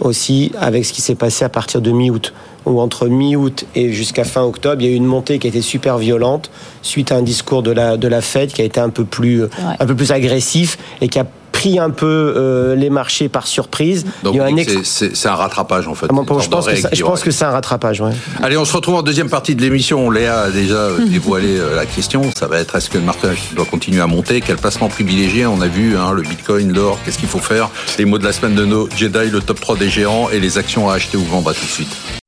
aussi avec ce qui s'est passé à partir de mi-août. Où entre mi-août et jusqu'à fin octobre, il y a eu une montée qui a été super violente suite à un discours de la, de la Fed qui a été un peu plus, un peu plus agressif et qui a pris un peu euh, les marchés par surprise. Donc un c'est- un rattrapage en fait. Ah, je, pense que ça- je rééquilibrage. pense que c'est un rattrapage. Ouais. Allez, on se retrouve en deuxième partie de l'émission. Léa a déjà dévoilé euh, la question. Ça va être est-ce que le marché doit continuer à monter? Quel placement privilégié? On a vu hein, le bitcoin, l'or, qu'est-ce qu'il faut faire? Les mots de la semaine de nos Jedi, le top 3 des géants et les actions à acheter ou vendre à tout de suite.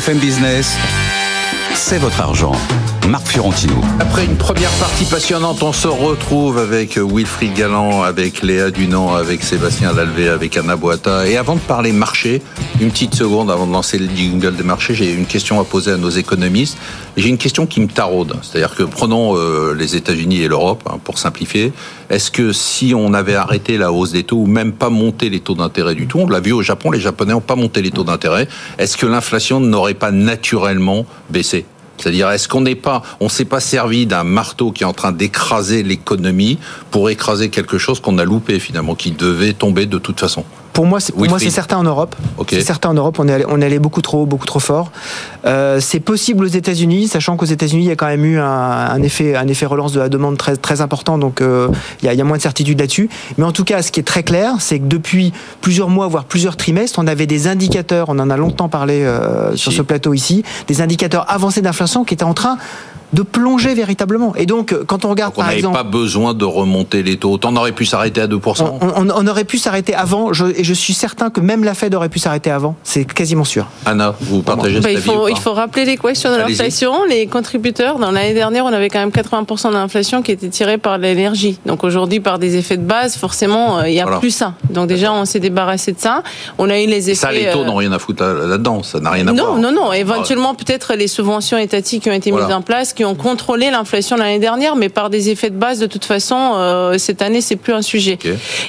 BFM Business, c'est votre argent. Marc Fiorentino. Après une première partie passionnante, on se retrouve avec Wilfried Galland, avec Léa Dunant, avec Sébastien Lalvé, avec Anna Boata. Et avant de parler marché, une petite seconde avant de lancer le jingle des marchés, j'ai une question à poser à nos économistes. J'ai une question qui me taraude. C'est-à-dire que prenons euh, les États-Unis et l'Europe, hein, pour simplifier. Est-ce que si on avait arrêté la hausse des taux ou même pas monté les taux d'intérêt du tout, on l'a vu au Japon, les Japonais n'ont pas monté les taux d'intérêt, est-ce que l'inflation n'aurait pas naturellement baissé? C'est-à-dire, est-ce qu'on n'est s'est pas servi d'un marteau qui est en train d'écraser l'économie pour écraser quelque chose qu'on a loupé finalement, qui devait tomber de toute façon? Pour moi, c'est, pour moi, Wilfried. c'est certain en Europe. C'est certain en Europe. On est allé, on est allé beaucoup trop, beaucoup trop fort. Euh, c'est possible aux États-Unis, sachant qu'aux États-Unis, il y a quand même eu un, un effet, un effet relance de la demande très, très important. Donc, euh, il, y a, il y a moins de certitude là-dessus. Mais en tout cas, ce qui est très clair, c'est que depuis plusieurs mois, voire plusieurs trimestres, on avait des indicateurs. On en a longtemps parlé euh, sur ce plateau ici, des indicateurs avancés d'inflation qui étaient en train de plonger véritablement. Et donc, quand on regarde Donc on par n'avait exemple, pas besoin de remonter les taux. On aurait pu s'arrêter à 2%. on, on- on aurait pu s'arrêter avant, je- et je suis certain que même la Fed aurait pu s'arrêter avant. C'est quasiment sûr. Anna, vous partagez Bah, cet il, faut, il faut rappeler l'équation de Allez-y. l'inflation. Les contributeurs, dans l'année dernière, on avait quand même 80% d'inflation qui était tirée par l'énergie. Donc aujourd'hui, par des effets de base, forcément, euh, il y a Voilà. plus ça. Donc déjà, on s'est débarrassé de ça. On a eu les Et effets. ça, les taux euh, n'ont rien à foutre là- là-dedans. Ça n'a rien à non, voir. non, non. Éventuellement, peut-être les subventions étatiques qui ont été Voilà. mises en place, qui ont contrôlé l'inflation l'année dernière, mais par des effets de base, de toute façon, euh, cette année, c'est plus un sujet.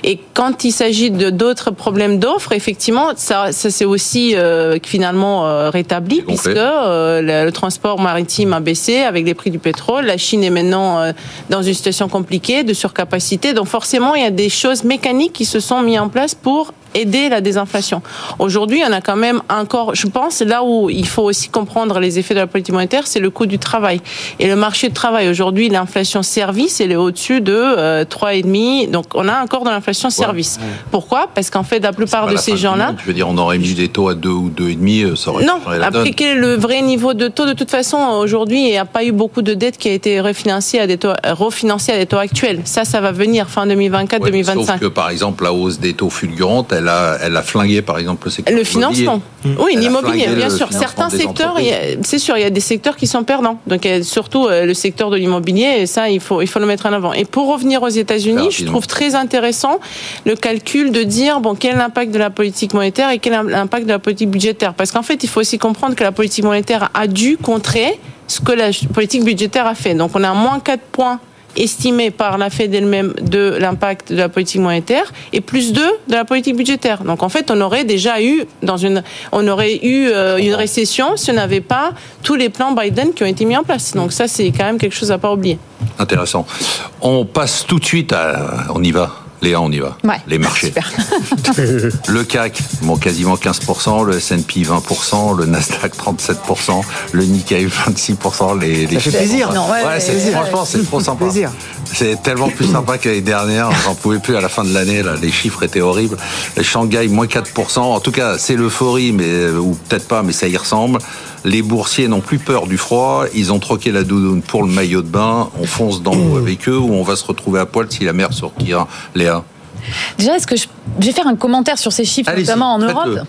Et quand il s'agit de d'autres problèmes d'offres, effectivement, ça, ça c'est aussi euh, finalement euh, rétabli puisque le, le transport maritime a baissé avec les prix du pétrole. La Chine est maintenant dans une situation compliquée de surcapacité. Donc forcément, il y a des choses mécaniques qui se sont mises en place pour aider la désinflation. Aujourd'hui, on a quand même encore, je pense, là où il faut aussi comprendre les effets de la politique monétaire, c'est le coût du travail. Et le marché du travail, aujourd'hui, l'inflation service, elle est au-dessus de euh, 3,5. Donc, on a encore de l'inflation service. Pourquoi? Parce qu'en fait, la plupart de la ces gens-là. Je veux dire, on aurait mis des taux à 2 ou 2,5, euh, ça aurait non, donne. est le vrai niveau de taux? De toute façon, aujourd'hui, il n'y a pas eu beaucoup de dettes qui a été refinancées à des taux, refinancées à des taux actuels. Ça, ça va venir fin 2024, Ouais, mais 2025. Sauf que, par exemple, la hausse des taux fulgurante, elle a, elle a flingué, par exemple, le secteur Le financement. Oui, l'immobilier, bien sûr. Certains secteurs, c'est sûr, il y a des secteurs qui sont perdants. Donc, surtout euh, le secteur de l'immobilier, et ça, il faut, il faut le mettre en avant. Et pour revenir aux États-Unis, je trouve très intéressant le calcul de dire, bon, quel est l'impact de la politique monétaire et quel est l'impact de la politique budgétaire. Parce qu'en fait, il faut aussi comprendre que la politique monétaire a dû contrer ce que la politique budgétaire a fait. Donc, on a moins 4 points estimé par la Fed elle-même de l'impact de la politique monétaire et plus 2 de la politique budgétaire. Donc en fait, on aurait déjà eu dans une on aurait eu euh, une récession si on n'avait pas tous les plans Biden qui ont été mis en place. Donc ça c'est quand même quelque chose à pas oublier. Intéressant. On passe tout de suite à. On y va. Léa, on y va. Ouais. Les marchés. Super. Le CAC, bon, quasiment 15%, le S&P 20%, le Nasdaq 37%, le Nikkei 26%, les, les Ça fait plaisir. Non, ouais. franchement, c'est trop sympa. Plaisir. C'est tellement plus sympa que l'année dernière. J'en pouvais plus à la fin de l'année. Là, les chiffres étaient horribles. Le Shanghai moins 4%. En tout cas, c'est l'euphorie, mais euh, ou peut-être pas, mais ça y ressemble. Les boursiers n'ont plus peur du froid. Ils ont troqué la doudoune pour le maillot de bain. On fonce dans l'eau avec eux ou on va se retrouver à poil si la mer sortira. Léa? Déjà, est-ce que je, je vais faire un commentaire sur ces chiffres, Allez-y, notamment en. Europe?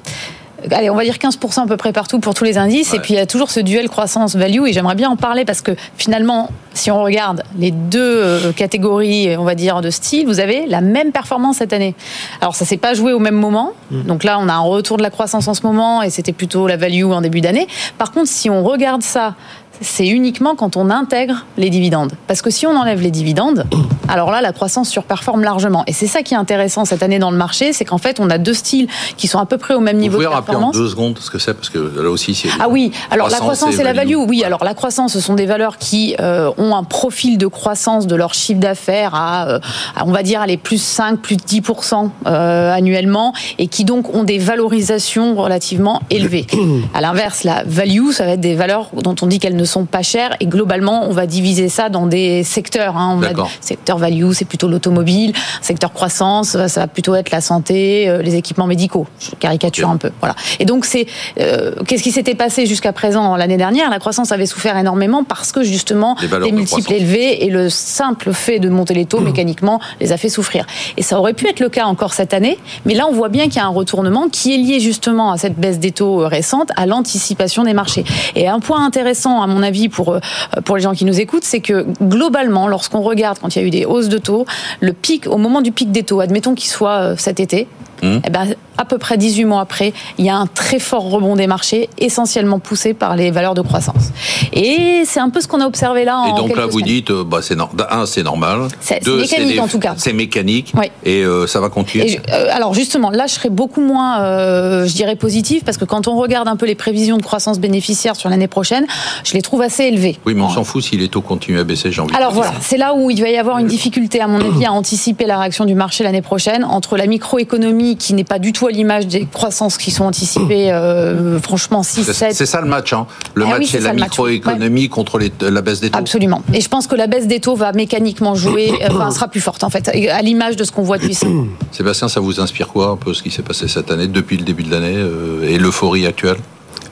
Allez, on va dire 15% à peu près partout pour tous les indices. Ouais. Et puis, il y a toujours ce duel croissance-value. Et j'aimerais bien en parler parce que finalement, si on regarde les deux euh, catégories, on va dire, de style, vous avez la même performance cette année. Alors, ça s'est pas joué au même moment. Donc là, on a un retour de la croissance en ce moment et c'était plutôt la value en début d'année. Par contre, si on regarde ça, c'est uniquement quand on intègre les dividendes. Parce que si on enlève les dividendes, alors là, la croissance surperforme largement. Et c'est ça qui est intéressant cette année dans le marché, c'est qu'en fait, on a deux styles qui sont à peu près au même Vous niveau pouvez de rappeler en deux secondes ce que c'est parce que là aussi c'est. Ah oui, alors la croissance et la value, oui. Alors la croissance, ce sont des valeurs qui euh, ont un profil de croissance de leur chiffre d'affaires à, euh, à, on va dire, aller plus 5, plus 10% euh, annuellement et qui donc ont des valorisations relativement élevées. À l'inverse, la value, ça va être des valeurs dont on dit qu'elles ne sont pas chères et globalement, on va diviser ça dans des secteurs. Hein. On a D'accord. secteur value, c'est plutôt l'automobile. Secteur croissance, ça va plutôt être la santé, euh, les équipements médicaux. Je caricature un peu. Voilà. Et donc c'est euh, qu'est-ce qui s'était passé jusqu'à présent l'année dernière? La croissance avait souffert énormément parce que justement Les multiples croissance. élevés et le simple fait de monter les taux mécaniquement les a fait souffrir. Et ça aurait pu être le cas encore cette année, mais là on voit bien qu'il y a un retournement qui est lié justement à cette baisse des taux euh, récente, à l'anticipation des marchés. Et un point intéressant à mon avis pour euh, pour les gens qui nous écoutent, c'est que globalement, lorsqu'on regarde quand il y a eu des hausses de taux, le pic au moment du pic des taux, admettons qu'il soit euh, cet été, Mmh. eh ben, à peu près 18 mois après, il y a un très fort rebond des marchés, essentiellement poussé par les valeurs de croissance. Et c'est un peu ce qu'on a observé là en Et donc là, vous semaines. dites, euh, bah, c'est nor- un, c'est normal. C'est- mécanique, des- en tout cas. C'est mécanique. Oui. Et euh, ça va continuer. Je- euh, alors justement, là, je serais beaucoup moins, euh, je dirais, positive, parce que quand on regarde un peu les prévisions de croissance bénéficiaire sur l'année prochaine, je les trouve assez élevées. Oui, mais on s'en fout si les taux continuent à baisser, j'ai envie Alors de dire. voilà, c'est là où il va y avoir une difficulté, à mon avis, à anticiper la réaction du marché l'année prochaine entre la microéconomie qui n'est pas du tout à l'image des croissances qui sont anticipées, euh, franchement, 6, C'est 7. c'est ça le match. Hein. Le Ah match, oui, c'est la microéconomie contre les- la baisse des taux. Absolument. Et je pense que la baisse des taux va mécaniquement jouer, euh, enfin, sera plus forte en fait, à l'image de ce qu'on voit depuis ça. Sébastien, ça vous inspire quoi un peu ce qui s'est passé cette année, depuis le début de l'année, euh, et l'euphorie actuelle?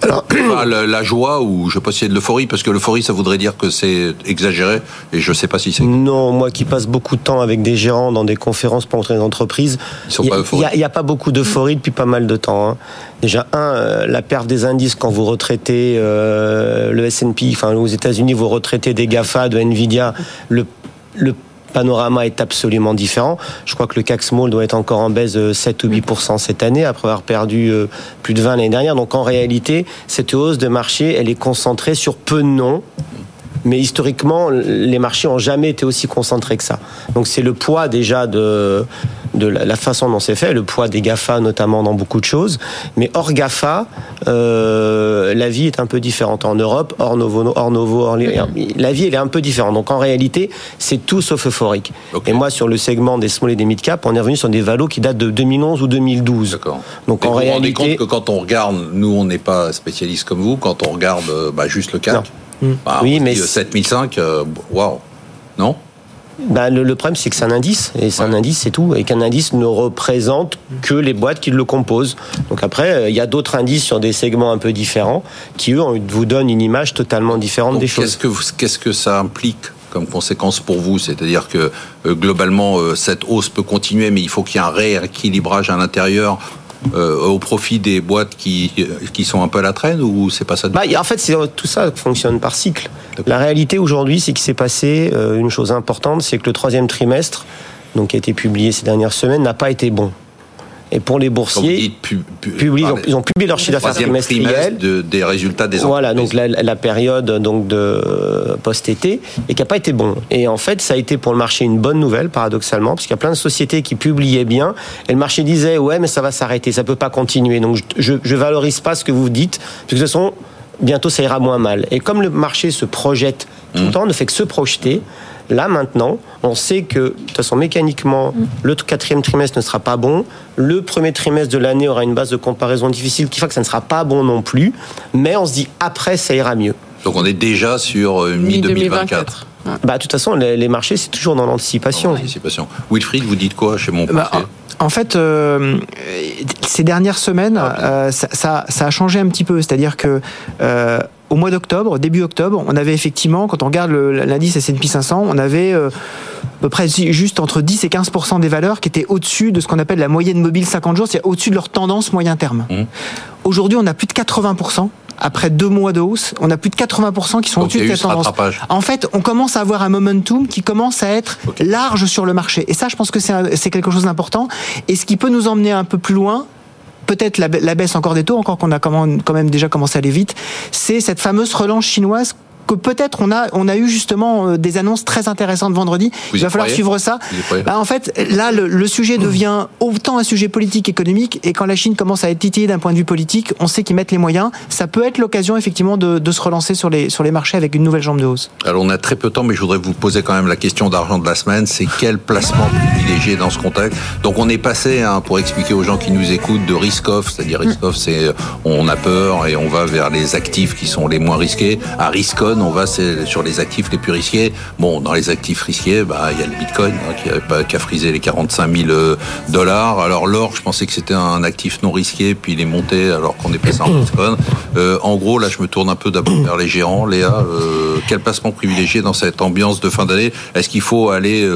Alors, la, la joie ou je sais pas si c'est de l'euphorie parce que l'euphorie ça voudrait dire que c'est exagéré et je sais pas si c'est Non, moi qui passe beaucoup de temps avec des gérants dans des conférences pour montrer les entreprises, il n'y a, il y a pas beaucoup d'euphorie depuis pas mal de temps. hein. Déjà, un, euh, la perte des indices quand vous retraitez euh, le S&P, enfin aux États-Unis, vous retraitez des GAFA, de Nvidia, le, le panorama est absolument différent. Je crois que le CAC Small doit être encore en baisse de 7 ou 8% cette année, après avoir perdu euh, plus de 20 l'année dernière. Donc en réalité, cette hausse de marché, elle est concentrée sur peu de noms mais historiquement, les marchés ont jamais été aussi concentrés que ça. Donc c'est le poids déjà de, de la façon dont c'est fait, le poids des GAFA notamment dans beaucoup de choses. Mais hors GAFA, euh, la vie est un peu différente. En Europe, hors Novo, hors Novo, hors, la vie elle est un peu différente. Donc en réalité, c'est tout sauf euphorique. Et moi, sur le segment des small et des mid cap, on est revenu sur des valos qui datent de 2011 ou 2012. D'accord. Donc en vous réalité, vous rendez compte que quand on regarde, nous on n'est pas spécialiste comme vous, quand on regarde euh, bah, juste le Bah, oui, mais 7005, euh, waouh, non? Bah, le, problème, c'est que c'est un indice, et c'est un indice, c'est tout, et qu'un indice ne représente que les boîtes qui le composent. Donc après, euh, il y a d'autres indices sur des segments un peu différents qui, eux, vous donnent une image totalement différente des choses. Qu'est-ce que, qu'est-ce que ça implique comme conséquence pour vous? C'est-à-dire que globalement, cette hausse peut continuer, mais il faut qu'il y ait un rééquilibrage à l'intérieur euh, au profit des boîtes qui, qui sont un peu à la traîne ou c'est pas ça bah, En fait, tout ça fonctionne par cycle. La réalité aujourd'hui, c'est qu'il s'est passé euh, une chose importante, c'est que le troisième trimestre, donc qui a été publié ces dernières semaines, n'a pas été bon. Et pour les boursiers, ils, ont, publié leur chiffre d'affaires trimestriel de, des résultats des Voilà, donc la, période donc de euh, post-été et qui n'a pas été bon. Et en fait, ça a été pour le marché une bonne nouvelle, paradoxalement, parce qu'il y a plein de sociétés qui publiaient bien et le marché disait ouais, mais ça va s'arrêter, ça peut pas continuer. Donc je, je valorise pas ce que vous dites, parce que de toute façon, bientôt ça ira moins mal. Et comme le marché se projette tout le mmh. temps, ne fait que se projeter. Là, maintenant, on sait que, de toute façon, mécaniquement, mm. le quatrième trimestre ne sera pas bon. Le premier trimestre de l'année aura une base de comparaison difficile qui fait que ça ne sera pas bon non plus. Mais on se dit, après, ça ira mieux. Donc on est déjà sur euh, mi-2024. Bah, de toute façon, les, marchés, c'est toujours dans l'anticipation. Wilfried, vous dites quoi chez mon bah, en fait, euh, ces dernières semaines, ah, euh, ça, a changé un petit peu. C'est-à-dire que au mois d'octobre, début octobre, on avait effectivement, quand on regarde l'indice S&P 500, on avait euh, à peu près juste entre 10 et 15 des valeurs qui étaient au-dessus de ce qu'on appelle la moyenne mobile 50 jours, c'est-à-dire au-dessus de leur tendance moyen terme. Mmh. Aujourd'hui, on a plus de 80% après deux mois de hausse, on a plus de 80% qui sont au-dessus de cette tendance. En fait, on commence à avoir un momentum qui commence à être large sur le marché. Et ça, je pense que c'est quelque chose d'important. Et ce qui peut nous emmener un peu plus loin, peut-être la, baisse encore des taux, encore qu'on a quand même déjà commencé à aller vite, c'est cette fameuse relance chinoise que peut-être on a, on a eu justement euh, des annonces très intéressantes vendredi. Il va falloir suivre ça. Bah, en fait, là, le, sujet devient autant un sujet politique économique, et quand la Chine commence à être titillée d'un point de vue politique, on sait qu'ils mettent les moyens. Ça peut être l'occasion effectivement de, se relancer sur les, sur les marchés avec une nouvelle jambe de hausse. Alors on a très peu de temps, mais je voudrais vous poser quand même la question d'argent de la semaine. C'est quel placement privilégié dans ce contexte? Donc on est passé, hein, pour expliquer aux gens qui nous écoutent, de risk-off, c'est-à-dire risk-off, c'est on a peur et on va vers les actifs qui sont les moins risqués, à risk-on, on va sur les actifs les plus risqués. Bon, dans les actifs risqués, bah, il y a le Bitcoin hein, qui, a, pas, qui a frisé les 45 000 euh, dollars. Alors l'or, je pensais que c'était un actif non risqué, puis il est monté alors qu'on est passé en Bitcoin. Euh, en gros, là, je me tourne un peu d'abord vers les géants. Léa, euh, quel placement privilégié dans cette ambiance de fin d'année? Est-ce qu'il faut aller,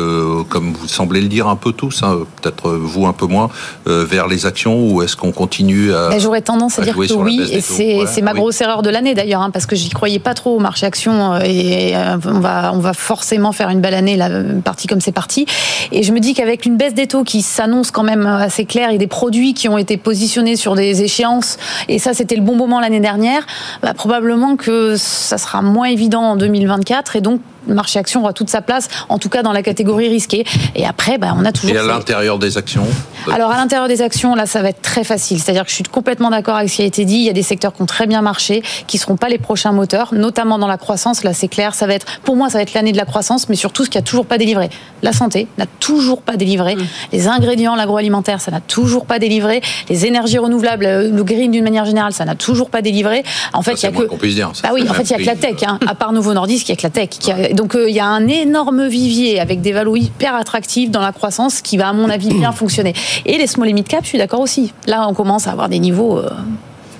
comme vous semblez le dire un peu tous, hein, peut-être vous un peu moins, vers les actions ou est-ce qu'on continue à... Ben, j'aurais tendance à, dire que oui, et c'est ma grosse erreur de l'année d'ailleurs, hein, parce que j'y croyais pas trop au marché action euh, et euh, on va, on va forcément faire une belle année, la partie comme c'est parti. Et je me dis qu'avec une baisse des taux qui s'annonce quand même assez claire et des produits qui ont été positionnés sur des échéances, et ça c'était le bon moment l'année dernière, bah, probablement que ça sera moins évident en 2024 et donc marché action aura toute sa place, en tout cas dans la catégorie risquée. Et après, bah, on a toujours. Et à l'intérieur des actions Alors à l'intérieur des actions, là, ça va être très facile. C'est-à-dire que je suis complètement d'accord avec ce qui a été dit. Il y a des secteurs qui ont très bien marché, qui seront pas les prochains moteurs, notamment dans la croissance. Là, c'est clair. Ça va être, pour moi, ça va être l'année de la croissance, mais surtout ce qui a toujours pas délivré. La santé n'a toujours pas délivré. Mmh. Les ingrédients, l'agroalimentaire, ça n'a toujours pas délivré. Les énergies renouvelables, le green d'une manière générale, ça n'a toujours pas délivré. En fait, il y a que. Dire, bah oui, en fait, il y a que la tech. Hein. À part Nouveau Nordisk, il y a que la tech. Qui a donc euh, il y a un énorme vivier avec des valeurs hyper attractives dans la croissance qui va, à mon avis, bien fonctionner. Et les small et mid cap, je suis d'accord aussi. Là, on commence à avoir des niveaux. Euh...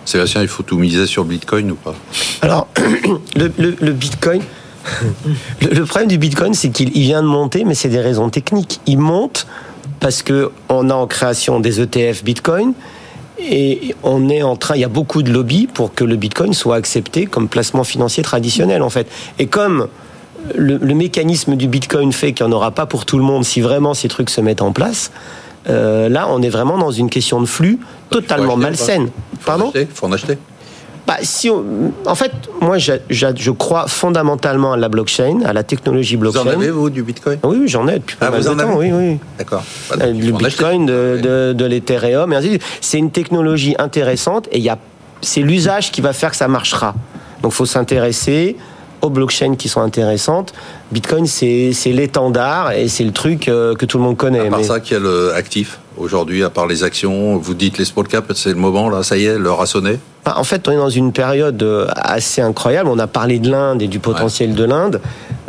Sébastien, il faut tout miser sur Bitcoin ou pas? Alors, le, Bitcoin. Le, problème du Bitcoin, c'est qu'il vient de monter, mais c'est des raisons techniques. Il monte parce que on a en création des ETF Bitcoin et on est en train, il y a beaucoup de lobbies pour que le Bitcoin soit accepté comme placement financier traditionnel en fait. Et comme le, mécanisme du Bitcoin fait qu'il n'y en aura pas pour tout le monde si vraiment ces trucs se mettent en place. Euh, là, on est vraiment dans une question de flux totalement malsaine. Pardon Il faut en acheter. bah, si on- en fait, moi, je, je- je crois fondamentalement à la blockchain, à la technologie Vous blockchain. en avez, vous, du bitcoin? Oui, oui, j'en ai depuis pas Ah, mal vous de temps. avez Oui, oui. D'accord. Bah, Euh. Bitcoin, de, Ouais. de, de l'Ethereum, et ainsi de suite. C'est une technologie intéressante et il y a, c'est l'usage qui va faire que ça marchera. Donc, il faut s'intéresser aux blockchains qui sont intéressantes. Bitcoin, c'est, l'étendard et c'est le truc euh, que tout le monde connaît. À part mais- ça, quel actif aujourd'hui, à part les actions Vous dites les small caps, c'est le moment, là, ça y est, l'heure a sonné En fait, on est dans une période euh, assez incroyable. On a parlé de l'Inde et du potentiel de l'Inde.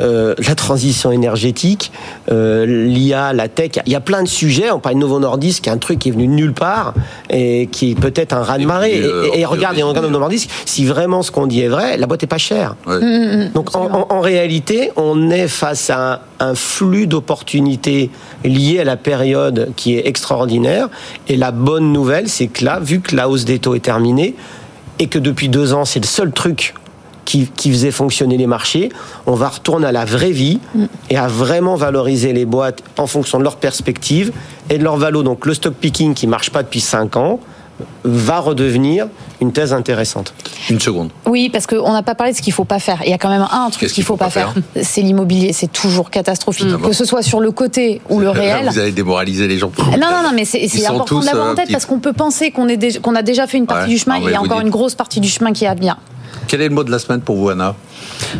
Euh, la transition énergétique, euh, l'IA, la tech, il y a plein de sujets. On parle de Novo Nordisk, qui est un truc qui est venu de nulle part et qui est peut-être un raz-de-marée. Et Et, puis, euh, et- et on regarde, peut et on regarde résumer. Novo Nordisk, si vraiment ce qu'on dit est vrai, la boîte est pas chère. Ouais. Donc en, en- en réalité, on est face à un, flux d'opportunités liées à la période qui est extraordinaire. Et la bonne nouvelle, c'est que là, vu que la hausse des taux est terminée et que depuis deux ans, c'est le seul truc qui, qui faisait fonctionner les marchés, on va retourner à la vraie vie et à vraiment valoriser les boîtes en fonction de leur perspective et de leur valo. Donc le stock picking qui marche pas depuis cinq ans va redevenir une thèse intéressante. Une seconde. Oui, parce qu'on n'a pas parlé de ce qu'il faut pas faire. Il y a quand même un truc Qu'est-ce qu'il faut pas faire, c'est l'immobilier. C'est toujours catastrophique, Ah que ce soit sur le côté ou le Là, réel. Vous allez démoraliser les gens. Non, non, non, mais c'est important de l'avoir euh, en tête petits. parce qu'on peut penser qu'on a déjà fait une partie Ouais, du chemin non, et il y a encore dites- une grosse partie du chemin qui est à venir. Quel est le mot de la semaine pour vous, Anna?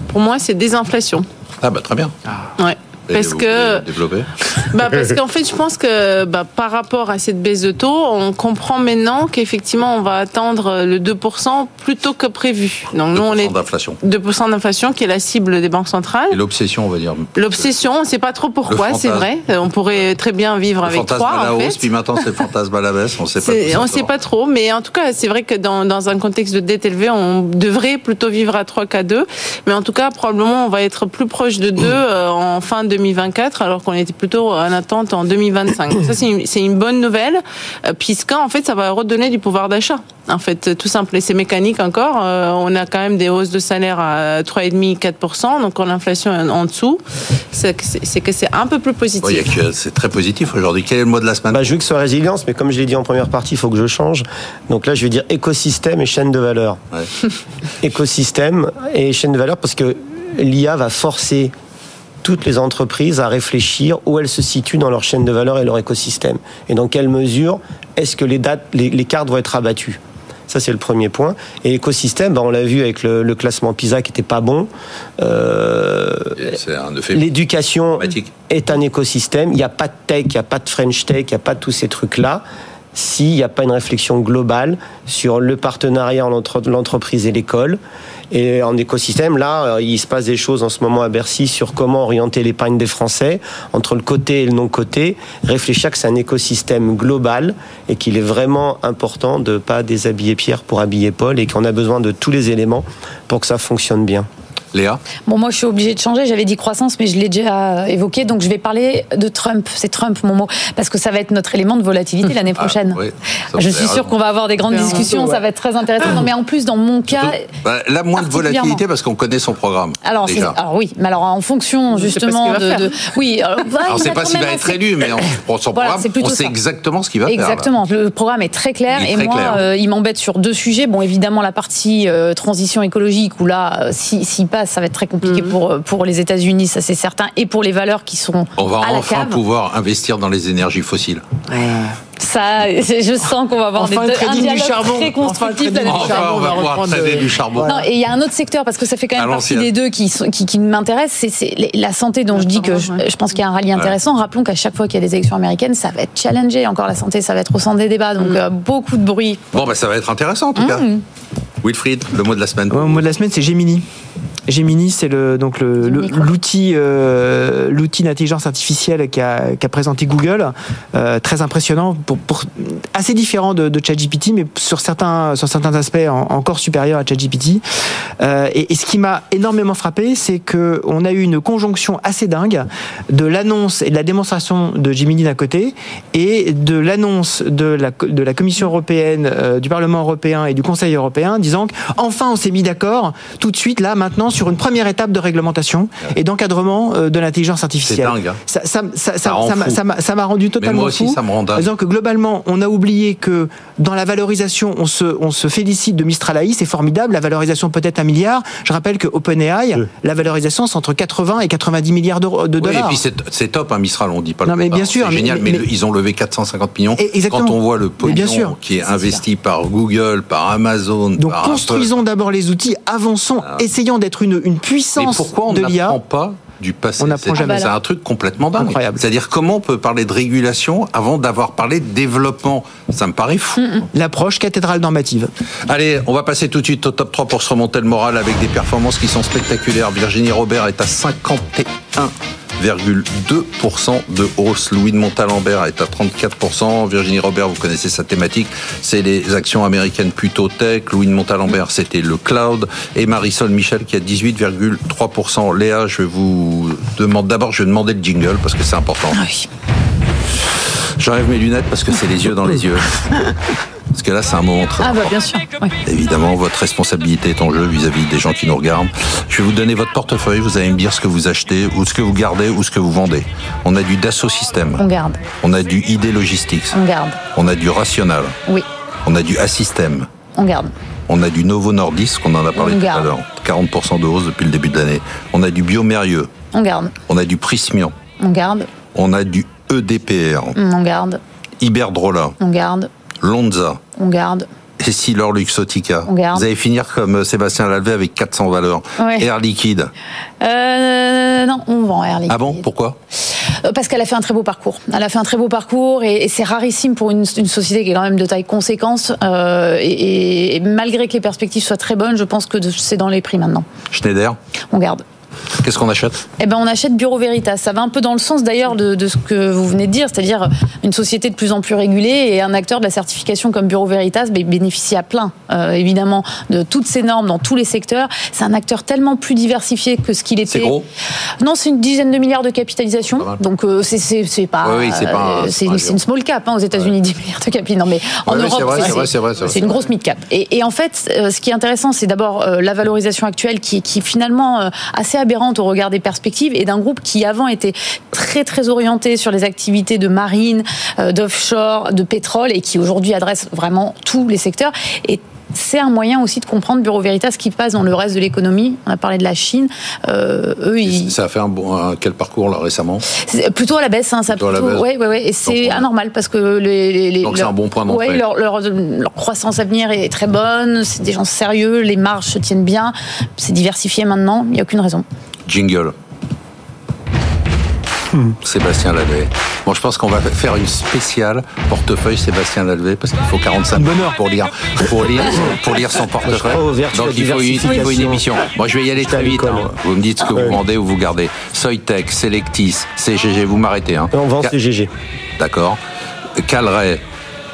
Pour moi, c'est désinflation. Ah, bah très bien. Ouais. Parce vous que développer Bah parce qu'en fait, je pense que bah, par rapport à cette baisse de taux, on comprend maintenant qu'effectivement, on va attendre le 2% plus tôt que prévu. Donc nous, on 2% est d'inflation. 2% d'inflation qui est la cible des banques centrales. Et l'obsession, on va dire. L'obsession, on ne sait pas trop pourquoi, c'est vrai. On pourrait très bien vivre Le avec fantasme trois, à la en hausse, puis maintenant c'est le fantasme à la baisse, on sait pas. On ne sait pas trop, mais en tout cas, c'est vrai que dans, dans un contexte de dette élevée, on devrait plutôt vivre à 3 qu'à 2. Mais en tout cas, probablement, on va être plus proche de 2 euh, en fin 2024, alors qu'on était plutôt en attente en 2025. Ça, c'est une, bonne nouvelle, euh, puisqu'en fait, ça va redonner du pouvoir d'achat. En fait, tout simple. Et c'est mécanique encore. Euh, on a quand même des hausses de salaire à 3,5-4%, donc en inflation en dessous. C'est que c'est un peu plus positif. Oui, c'est très positif aujourd'hui. Quel est le mot de la semaine? Bah, je veux que ce soit résilience, mais comme je l'ai dit en première partie, il faut que je change. Donc là, je vais dire écosystème et chaîne de valeur. Ouais. Écosystème et chaîne de valeur, parce que l'IA va forcer toutes les entreprises à réfléchir où elles se situent dans leur chaîne de valeur et leur écosystème. Et dans quelle mesure est-ce que les, dates, les, les cartes vont être abattues? Ça, c'est le premier point. Et écosystème, bah, on l'a vu avec le, le classement PISA qui n'était pas bon. Euh, L'éducation est un écosystème. Il n'y a pas de tech, il n'y a pas de French tech, il n'y a pas de tous ces trucs-là. S'il n'y a pas une réflexion globale sur le partenariat entre l'entreprise et l'école. Et en écosystème, là, euh, il se passe des choses en ce moment à Bercy sur comment orienter l'épargne des Français entre le côté et le non-côté. Réfléchir que c'est un écosystème global et qu'il est vraiment important de ne pas déshabiller Pierre pour habiller Paul et qu'on a besoin de tous les éléments pour que ça fonctionne bien. Léa Bon, moi, je suis obligée de changer. J'avais dit croissance, mais je l'ai déjà évoqué. Donc, je vais parler de Trump. C'est Trump, mon mot. Parce que ça va être notre élément de volatilité l'année prochaine. Ah, oui, ça, je suis sûre qu'on va avoir des grandes Ouais. discussions. Ça va être très intéressant. Non, mais en plus, dans mon cas. Bah, Là, moins de volatilité parce qu'on connaît son programme. Alors, déjà. alors oui, mais alors en fonction justement de, va faire. de- oui, alors, bah, Alors, il c'est pas s'il va être assez- élu, mais on, son Voilà, programme, on sait ça. exactement ce qu'il va faire. là. Exactement. Le programme est très clair est et très moi, clair. euh, il m'embête sur deux sujets. Bon, évidemment, la partie euh, transition écologique où là, euh, si- s'il passe, ça va être très compliqué Mhm. pour pour les États-Unis, ça c'est certain, et pour les valeurs qui sont On va à la enfin cave. pouvoir investir dans les énergies fossiles. Ça, je sens qu'on va avoir Enfin, des, le un trading du dialogue charbon. très Enfin, constructif. Enfin, charbon, on va on va pouvoir reprendre trader de- du charbon. Non, et il y a un autre secteur, parce que ça fait quand même partie des deux qui, sont- qui, qui m'intéressent, c'est- la santé dont je dis que je, je pense qu'il y a un rallye intéressant. Rappelons qu'à chaque fois qu'il y a des élections américaines, ça va être challengé. Encore la santé, ça va être au centre des débats. Donc euh, beaucoup de bruit. Bon, bah, ça va être intéressant en tout cas. Mmh. Wilfried, le mot de la semaine. Ouais, le mot de la semaine, c'est Gemini. Gemini, c'est le donc le- l'outil euh, l'outil d'intelligence artificielle qu'a qu'a présenté Google, euh, très impressionnant, pour, pour- assez différent de, de ChatGPT, mais sur certains sur certains aspects en- encore supérieur à ChatGPT. Euh, et, et ce qui m'a énormément frappé, c'est que on a eu une conjonction assez dingue de l'annonce et de la démonstration de Gemini d'un côté et de l'annonce de la, de la Commission européenne, euh, du Parlement européen et du Conseil européen, disant que enfin on s'est mis d'accord tout de suite là maintenant sur une première étape de réglementation et d'encadrement euh, de l'intelligence artificielle. C'est dingue, hein. Ça, m'a- rendu totalement moi aussi, fou. ça me rend dingue. Disant que globalement, on a oublié que dans la valorisation, on se, on se félicite de Mistral AI, c'est formidable. La valorisation peut-être un milliard. Je rappelle que OpenAI, la valorisation, c'est entre 80 et 90 milliards de Oui, et dollars. puis c'est top, hein, Mistral, on dit pas le Non, mais bien sûr, C'est mais- génial, mais, mais- ils ont levé 450 millions. Exactement. Quand on voit le Mais pognon bien sûr. qui est investi par Google, par Amazon, Donc par construisons d'abord les outils, avançons, essayons d'être une, une Mais puissance pourquoi on de l'IA. n'apprend pas du passé On n'apprend C'est- jamais. C'est un truc complètement dingue. C'est-à-dire comment on peut parler de régulation avant d'avoir parlé de développement? Ça me paraît fou. L'approche cathédrale normative. Allez, on va passer tout de suite au top 3 pour se remonter le moral avec des performances qui sont spectaculaires. Virginie Robert est à 51,2% de hausse. Louis de Montalembert est à 34%. Virginie Robert, vous connaissez sa thématique, c'est les actions américaines plutôt tech. Louis de Montalembert, c'était le cloud. Et Marisol Michel qui a 18,3%. Léa, je vais vous demander, d'abord, je vais demander le jingle parce que c'est important. Ah oui. J'enlève mes lunettes parce que c'est les yeux dans les yeux. Parce que là, c'est un moment très Ah bah bien sûr. Évidemment, votre responsabilité est en jeu vis-à-vis des gens qui nous regardent. Je vais vous donner votre portefeuille, vous allez me dire ce que vous achetez, ou ce que vous gardez, ou ce que vous vendez. On a du Dassault Systèmes, On garde. on a du ID Logistics, On garde. on a du Rational, Oui. on a du Assystem, On garde. on a du Novo Nordisk, on en a parlé On tout à l'heure, 40% de hausse depuis le début de l'année. On a du Biomérieux, On garde. on a du Prismian, On garde. on a du EDPR, On garde. Iberdrola, On garde. Lonza, On garde. et Silor Luxotica. On garde. Vous allez finir comme euh, Sébastien Lalvé avec 400 valeurs. Ouais. Air Liquide. Euh, non, on vend Air Liquide. Ah bon Pourquoi Euh, Parce qu'elle a fait un très beau parcours. Elle a fait un très beau parcours et, c'est rarissime pour une, une société qui est quand même de taille conséquence. euh, et, et- malgré que les perspectives soient très bonnes, je pense que c'est dans les prix maintenant. Schneider On garde. Qu'est-ce qu'on achète? Eh ben, on achète Bureau Veritas. Ça va un peu dans le sens d'ailleurs de, de ce que vous venez de dire, c'est-à-dire une société de plus en plus régulée et un acteur de la certification comme Bureau Veritas bénéficie à plein, euh, évidemment, de toutes ces normes dans tous les secteurs. C'est un acteur tellement plus diversifié que ce qu'il était. C'est gros? Non, c'est une dizaine de milliards de capitalisation. Donc euh, c'est pas. Oui, oui, c'est un- euh, un une small cap hein, aux États-Unis, 10 milliards de capi. Non, mais en Europe, c'est une grosse mid cap. Et, et en fait, euh, ce qui est intéressant, c'est d'abord la valorisation actuelle qui, qui est finalement assez aberrante au regard des perspectives et d'un groupe qui avant était très très orienté sur les activités de marine, euh, d'offshore, de pétrole et qui aujourd'hui adresse vraiment tous les secteurs. Et c'est un moyen aussi de comprendre Bureau Veritas ce qui passe dans le reste de l'économie. On a parlé de la Chine. Euh, eux, ils, Ça a fait un bon un- quel parcours là récemment plutôt à la baisse, hein, ça Plutôt à la plutôt. baisse. Ouais, ouais, ouais. Et c'est anormal parce que les, les- les- Donc, c'est un bon point d'entrée. Leur, leur, leur croissance à venir est très bonne. C'est des gens sérieux. Les marges se tiennent bien. C'est diversifié maintenant. Il n'y a aucune raison. Jingle. Sébastien Lalvé. Bon, je pense qu'on va faire une spéciale portefeuille Sébastien Lalvé parce qu'il faut 45 minutes pour lire, pour lire, pour lire son portefeuille. Donc il faut, une, il faut une émission. Moi, je vais y aller très vite. hein. Vous me dites ce que vous Ouais. vendez ou vous gardez. Soytech, Selectis, CGG, vous m'arrêtez. Hein. On vend Ca- CGG. D'accord. Calray,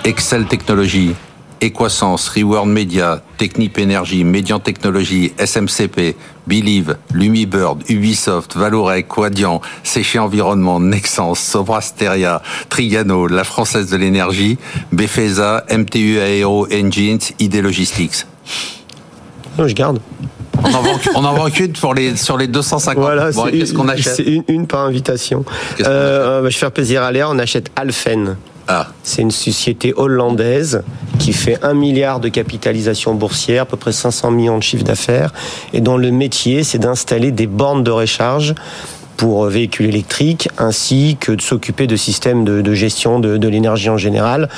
Excel Technologies, Equasens, Reward Media, Technip Energy, Median Technologies, SMCP, Believe, Lumibird, Ubisoft, Valorec, Quadian, Séché Environnement, Nexens, Sobrasteria, Trigano, La Française de l'Énergie, Befesa, MTU Aero Engines, ID Logistics. Non, je garde. On en vend, on en vend qu'une pour les, sur les 250. Voilà, Bon, qu'est-ce qu'on une- achète? C'est une, une par invitation. Qu'on Euh, bah, je vais faire plaisir à Léa, on achète Alphen. Ah, C'est une société hollandaise qui fait 1 milliard de capitalisation boursière, à peu près 500 millions de chiffre d'affaires, et dont le métier, c'est d'installer des bornes de recharge pour véhicules électriques, ainsi que de s'occuper de systèmes de, gestion de l'énergie en général.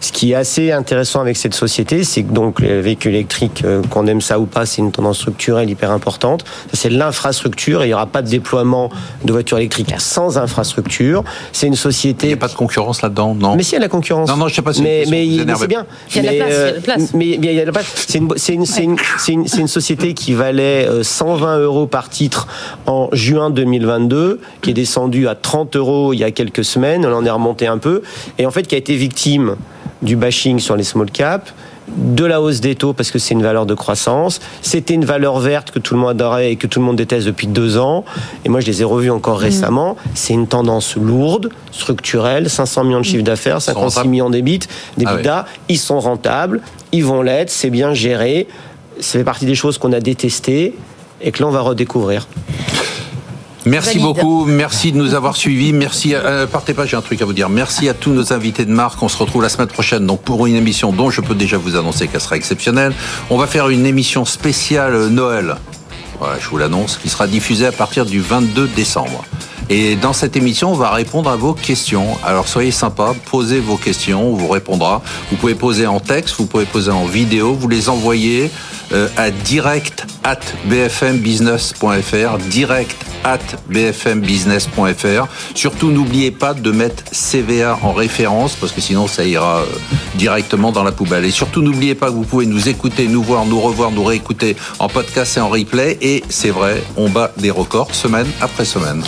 Ce qui est assez intéressant avec cette société, c'est que donc les véhicules électriques, euh, qu'on aime ça ou pas, c'est une tendance structurelle hyper importante. C'est l'infrastructure et il n'y aura pas de déploiement de voitures électriques sans infrastructure. C'est une il société n'y a pas de concurrence là-dedans, non mais si, il y a la concurrence. Non, non, je sais pas si mais, mais, mais c'est bien. Il y a de la Mais, place, il y a de la euh, place. Mais il y a de la place. C'est une, c'est une, c'est une, c'est une, c'est une société qui valait euh, 120 euros par titre en juin 2022, qui est descendue à 30 euros il y a quelques semaines. Elle en est remontée un peu. Et en fait, qui a été victime du bashing sur les small caps de la hausse des taux parce que c'est une valeur de croissance. C'était une valeur verte que tout le monde adorait et que tout le monde déteste depuis deux ans. Et moi, je les ai revus encore Mm. récemment. C'est une tendance lourde, structurelle, 500 millions de chiffre d'affaires, 56 rentables millions d'EBIT, Ah d'EBITDA. Ils sont rentables, ils vont l'être, c'est bien géré. Ça fait partie des choses qu'on a détestées. et que l'on va redécouvrir. Merci Valide. beaucoup, merci de nous avoir suivis. Merci, à, euh, partez pas, j'ai un truc à vous dire. Merci à tous nos invités de marque. On se retrouve la semaine prochaine donc pour une émission dont je peux déjà vous annoncer qu'elle sera exceptionnelle. On va faire une émission spéciale euh, Noël. Voilà, je vous l'annonce, qui sera diffusée à partir du 22 décembre. Et dans cette émission, on va répondre à vos questions. Alors soyez sympas, posez vos questions, on vous répondra. Vous pouvez poser en texte, vous pouvez poser en vidéo, vous les envoyez euh, à direct at bfmbusiness.fr, direct at bfmbusiness.fr. Surtout, n'oubliez pas de mettre CVA en référence parce que sinon ça ira euh, directement dans la poubelle. Et surtout, n'oubliez pas que vous pouvez nous écouter, nous voir, nous revoir, nous réécouter en podcast et en replay. Et c'est vrai, on bat des records semaine après semaine.